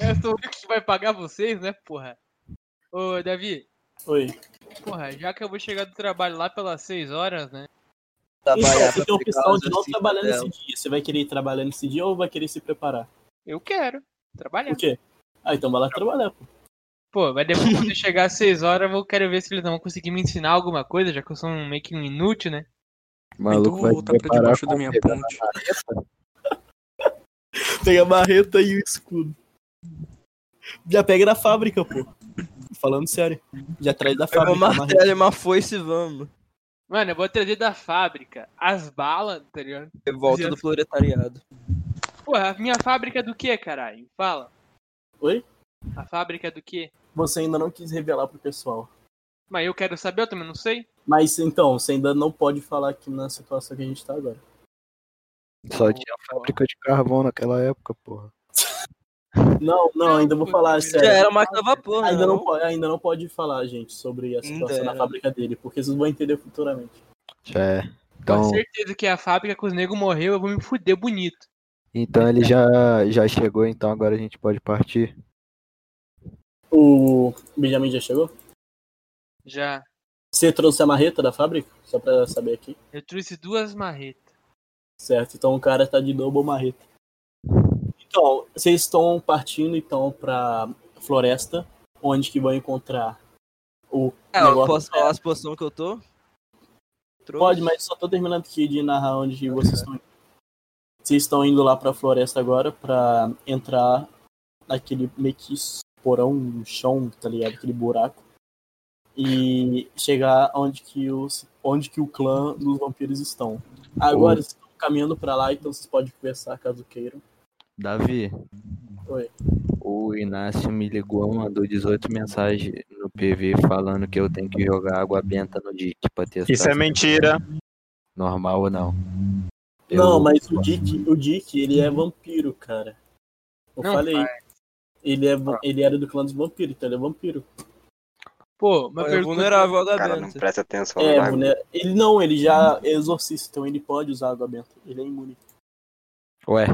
Eu sou o único que vai pagar vocês, né, porra? Ô, Davi, Oi. porra, já que eu vou chegar do trabalho lá pelas 6 horas, né? Trabalhar você tem opção de não trabalhar dela. nesse dia. Você vai querer ir trabalhar nesse dia ou vai querer se preparar? Eu quero trabalhar. Por quê? Ah, então vai lá trabalhar, pô. Pô, mas depois quando eu chegar às 6 horas, eu vou quero ver se eles não vão conseguir me ensinar alguma coisa, já que eu sou um meio que um inútil, né? O maluco vai voltar pra debaixo da minha ponte. Pega a marreta e o escudo. Já pega na fábrica, pô. Falando sério. Já traz da Pega fábrica. uma martelo e uma foice e vamos. Mano, eu vou trazer da fábrica as balas, tá ligado? Revolta do proletariado. Porra, a minha fábrica é do que, caralho? Fala. Oi? A fábrica é do que? Você ainda não quis revelar pro pessoal. Mas eu quero saber, eu também não sei. Mas então, você ainda não pode falar aqui na situação que a gente tá agora. Só tinha fábrica de carvão naquela época, porra. Não, não, ainda vou falar Já sério. era máquina a vapor, né? Ainda não, não? pode, ainda não pode falar, gente, sobre a situação era. fábrica dele, porque vocês vão entender futuramente. Já é. Com Então, certeza que a fábrica que os negros morreu, eu vou me fuder bonito. então ele já, já chegou, então agora a gente pode partir. O Benjamin já chegou? Já. Você trouxe a marreta da fábrica? Só pra saber aqui. Eu trouxe duas marretas. Certo, então o cara tá de double marreta. Então, vocês estão partindo então pra floresta, onde que vão encontrar o É, eu negócio. posso falar as posições que eu tô? Trouxe. Pode, mas só tô terminando aqui de narrar onde vocês estão indo. Vocês estão indo lá pra floresta agora pra entrar naquele meio que porão, um chão, tá ligado? Aquele buraco. E chegar onde que, os, onde que o clã dos vampiros estão. Agora estão caminhando pra lá, então vocês podem conversar caso queiram. Davi, Oi. o Inácio me ligou, mandou 18 mensagens no PV falando que eu tenho que jogar água benta no Dick pra testar Isso é mentira. normal ou não. Não, Eu- mas o Dick, o Dick, ele é vampiro, cara. Eu Não falei. Ele, é, va- ele era do clã dos vampiros, então ele é vampiro. Pô, uma É vulnerável ao O cara não benta. presta atenção É, vulner- ele não, ele já é exorcista, então ele pode usar água benta. Ele é imune. Ué,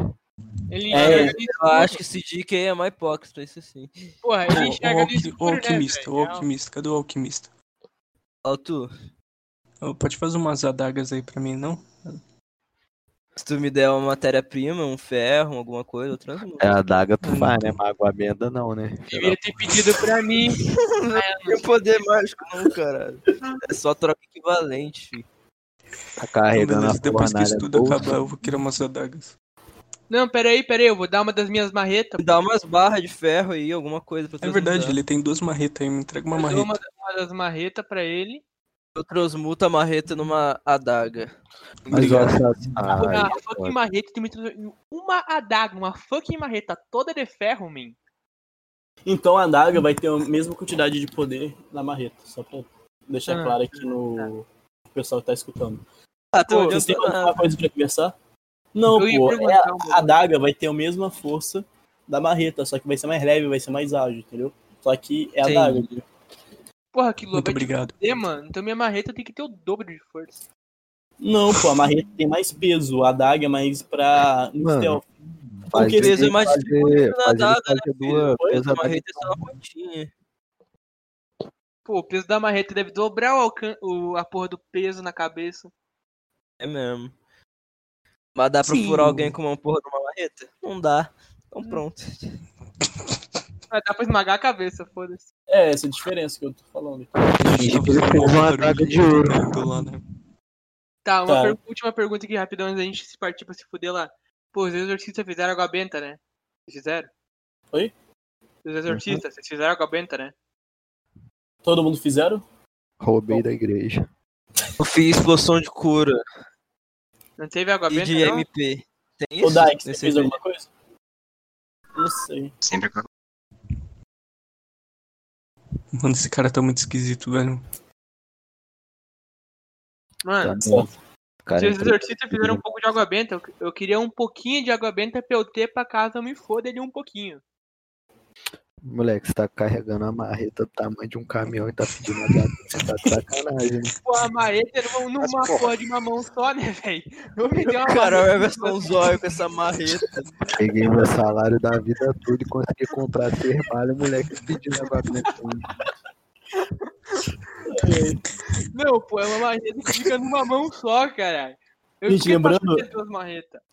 Ele É, no Eu acho que esse Dick aí é mais hipócrita, isso sim. Porra, ele enxerga alqui- ô, escuro, né, alquimista, ô velho? alquimista, cadê o alquimista? Ó, tu, Pode fazer umas adagas aí pra mim, não? Se tu me der uma matéria-prima, um ferro, alguma coisa, eu transmuto. é a daga tu Hum, faz, né? Mas água benta não, né? Devia ter pedido pra mim. Não tem poder mágico não, caralho. É só troca equivalente, filho. Tá carregando beleza, a depois que isso tudo acabar, eu vou querer umas adagas. Não, peraí, peraí, eu vou dar uma das minhas marretas. Dá umas barras de ferro aí, alguma coisa pra É verdade, ele tem duas marretas aí, me entrega uma Eu dou uma, marreta. uma das marretas pra ele. Eu transmuto a marreta numa adaga. Mas ai, uma fucking marreta, tu me transforma uma adaga, uma fucking marreta toda de ferro, man. Então a daga vai ter a mesma quantidade de poder na marreta, só pra deixar Ah, claro aqui no o pessoal que tá escutando. Ah, tu Pô, Vocês têm alguma coisa pra conversar? Não, pô, é, a bagulho. daga vai ter a mesma força da marreta, só que vai ser mais leve, vai ser mais ágil, entendeu? Só que é a Sim. daga. entendeu? Porra, que louco. Muito vai te obrigado. fuder, mano. Então minha marreta tem que ter o dobro de força. Não, pô, a marreta tem mais peso, a daga é mais pra no Mano, stealth. Porque peso é mais fazer, na fazer daga, fazer duas peso A marreta é só uma pontinha. Pô, o peso da marreta deve dobrar o alcan o, a porra do peso na cabeça. É mesmo. Mas dá pra Sim. furar alguém com uma porra de uma marreta? Não dá. Então pronto. Vai dar pra esmagar a cabeça, foda-se. É, essa diferença que eu tô falando. aqui. Finge que ele fez uma adaga de ouro. Né? Tá, uma Tá. per- última pergunta aqui rapidão antes da gente se partir pra se fuder lá. Pô, os exorcistas fizeram água benta, né? Vocês fizeram? Oi? Os exorcistas, vocês fizeram água benta, né? Todo mundo fizeram? Roubei da igreja. Eu fiz poção de cura Não teve água e benta, de não? MP. Tem Ô, isso? Dyke, você fez alguma coisa? Não sei. Sempre com Mano, esse cara tá muito esquisito, velho. Mano, Tá. Cara, se os exorcistas fizeram um pouco de água benta, eu, eu queria um pouquinho de água benta pra eu ter pra caso eu me foda ali um pouquinho. Moleque, você tá carregando a marreta do tamanho de um caminhão e tá pedindo água. Você tá de sacanagem. né? Pô, a marreta numa, numa Mas, porra. de uma mão só, né, velho? Eu me dei uma Cara, marreta vai versão zóio com essa marreta. Peguei meu salário da vida toda e consegui comprar termalho, moleque pedindo água benta. Não, pô, é uma marreta que fica numa mão só, caralho. Eu Gente, lembrando-.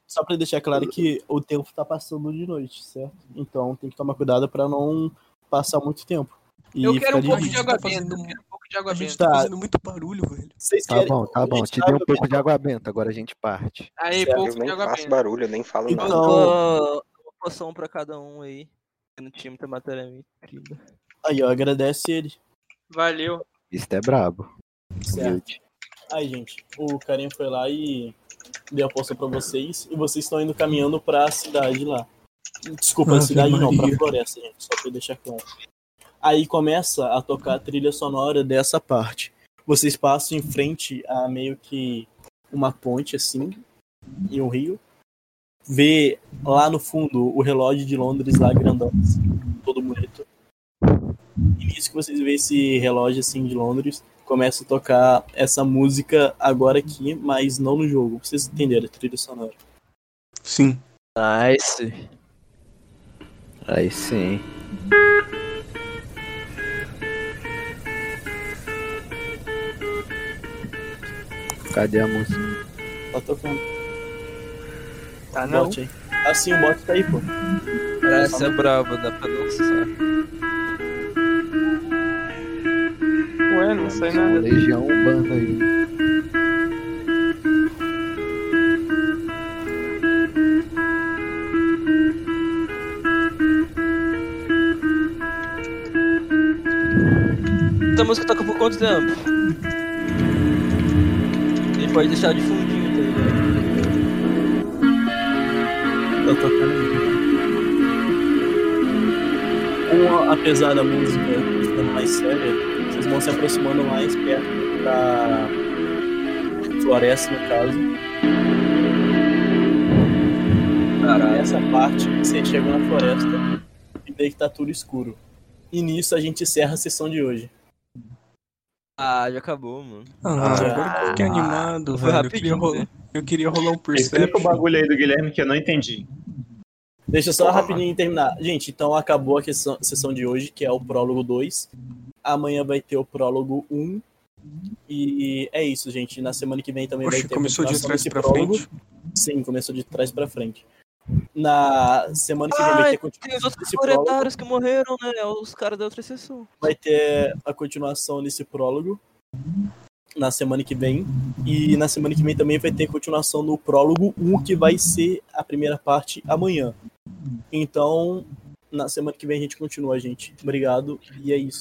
Só pra deixar claro que o tempo tá passando de noite, certo? Então tem que tomar cuidado pra não passar muito tempo. E Eu quero um pouco de água tá fazendo benta. um- Eu quero um pouco de água A gente benta. tá Tá. fazendo muito barulho, velho. Vocês Tá querem- bom, tá bom. Te dei um pouco de água benta, agora a gente parte. Aí, Certo, pouco Eu de nem água faço benta. barulho, eu nem falo Então- nada. Uma, uma poção pra cada um aí. No time tem matéria incrível. Aí, ó, agradece ele. Valeu. Isso é brabo. Certo. Aí, gente, o carinha foi lá e deu a poção pra vocês. E vocês estão indo caminhando pra cidade lá. Desculpa, a cidade não, pra Maria. floresta, gente, só pra deixar claro. Aí começa a tocar a trilha sonora dessa parte. Vocês passam em frente a meio que uma ponte, assim, e um rio. Vê lá no fundo o relógio de Londres lá grandão, assim, todo bonito. E nisso que vocês veem esse relógio assim de Londres, começa a tocar essa música agora aqui, mas não no jogo. Vocês entenderam a trilha sonora. Sim. Nice. Aí sim. Cadê a música? Tá tocando. Tá não? Bote aí. Assim, o bot tá aí, pô. Essa é braba, dá pra dançar. Ué, não sei nada. Legião Urbana aí. Essa música toca por quanto tempo? Gente pode deixar de fundinho, tá ligado? Tá tocando. Com a- apesar da música ficando mais séria, vocês vão se aproximando mais perto da floresta, no caso. Caralho. Nessa parte, vocês chegam na floresta e vê que tá tudo escuro. E nisso a gente encerra a sessão de hoje. Ah, já acabou, mano. Ah, já. agora que eu fiquei animado, Foi velho. Eu queria, rolar, né? eu queria rolar um Explica o Perception. bagulho aí do Guilherme que eu não entendi. Deixa eu só rapidinho terminar. Gente, então acabou a sessão de hoje, que é o prólogo 2. Amanhã vai ter o prólogo 1. E é isso, gente. Na semana que vem também vai Oxe, ter a começou de continuação trás pra prólogo. frente. Sim, começou de trás pra frente. Na semana que vem vai Ai, ter a Tem os continuação outros proletários que morreram, né? Os caras da outra sessão. Vai ter a continuação desse prólogo na semana que vem. E na semana que vem também vai ter continuação no prólogo 1, que vai ser a primeira parte amanhã. Então, na semana que vem a gente continua, gente. Obrigado. E é isso.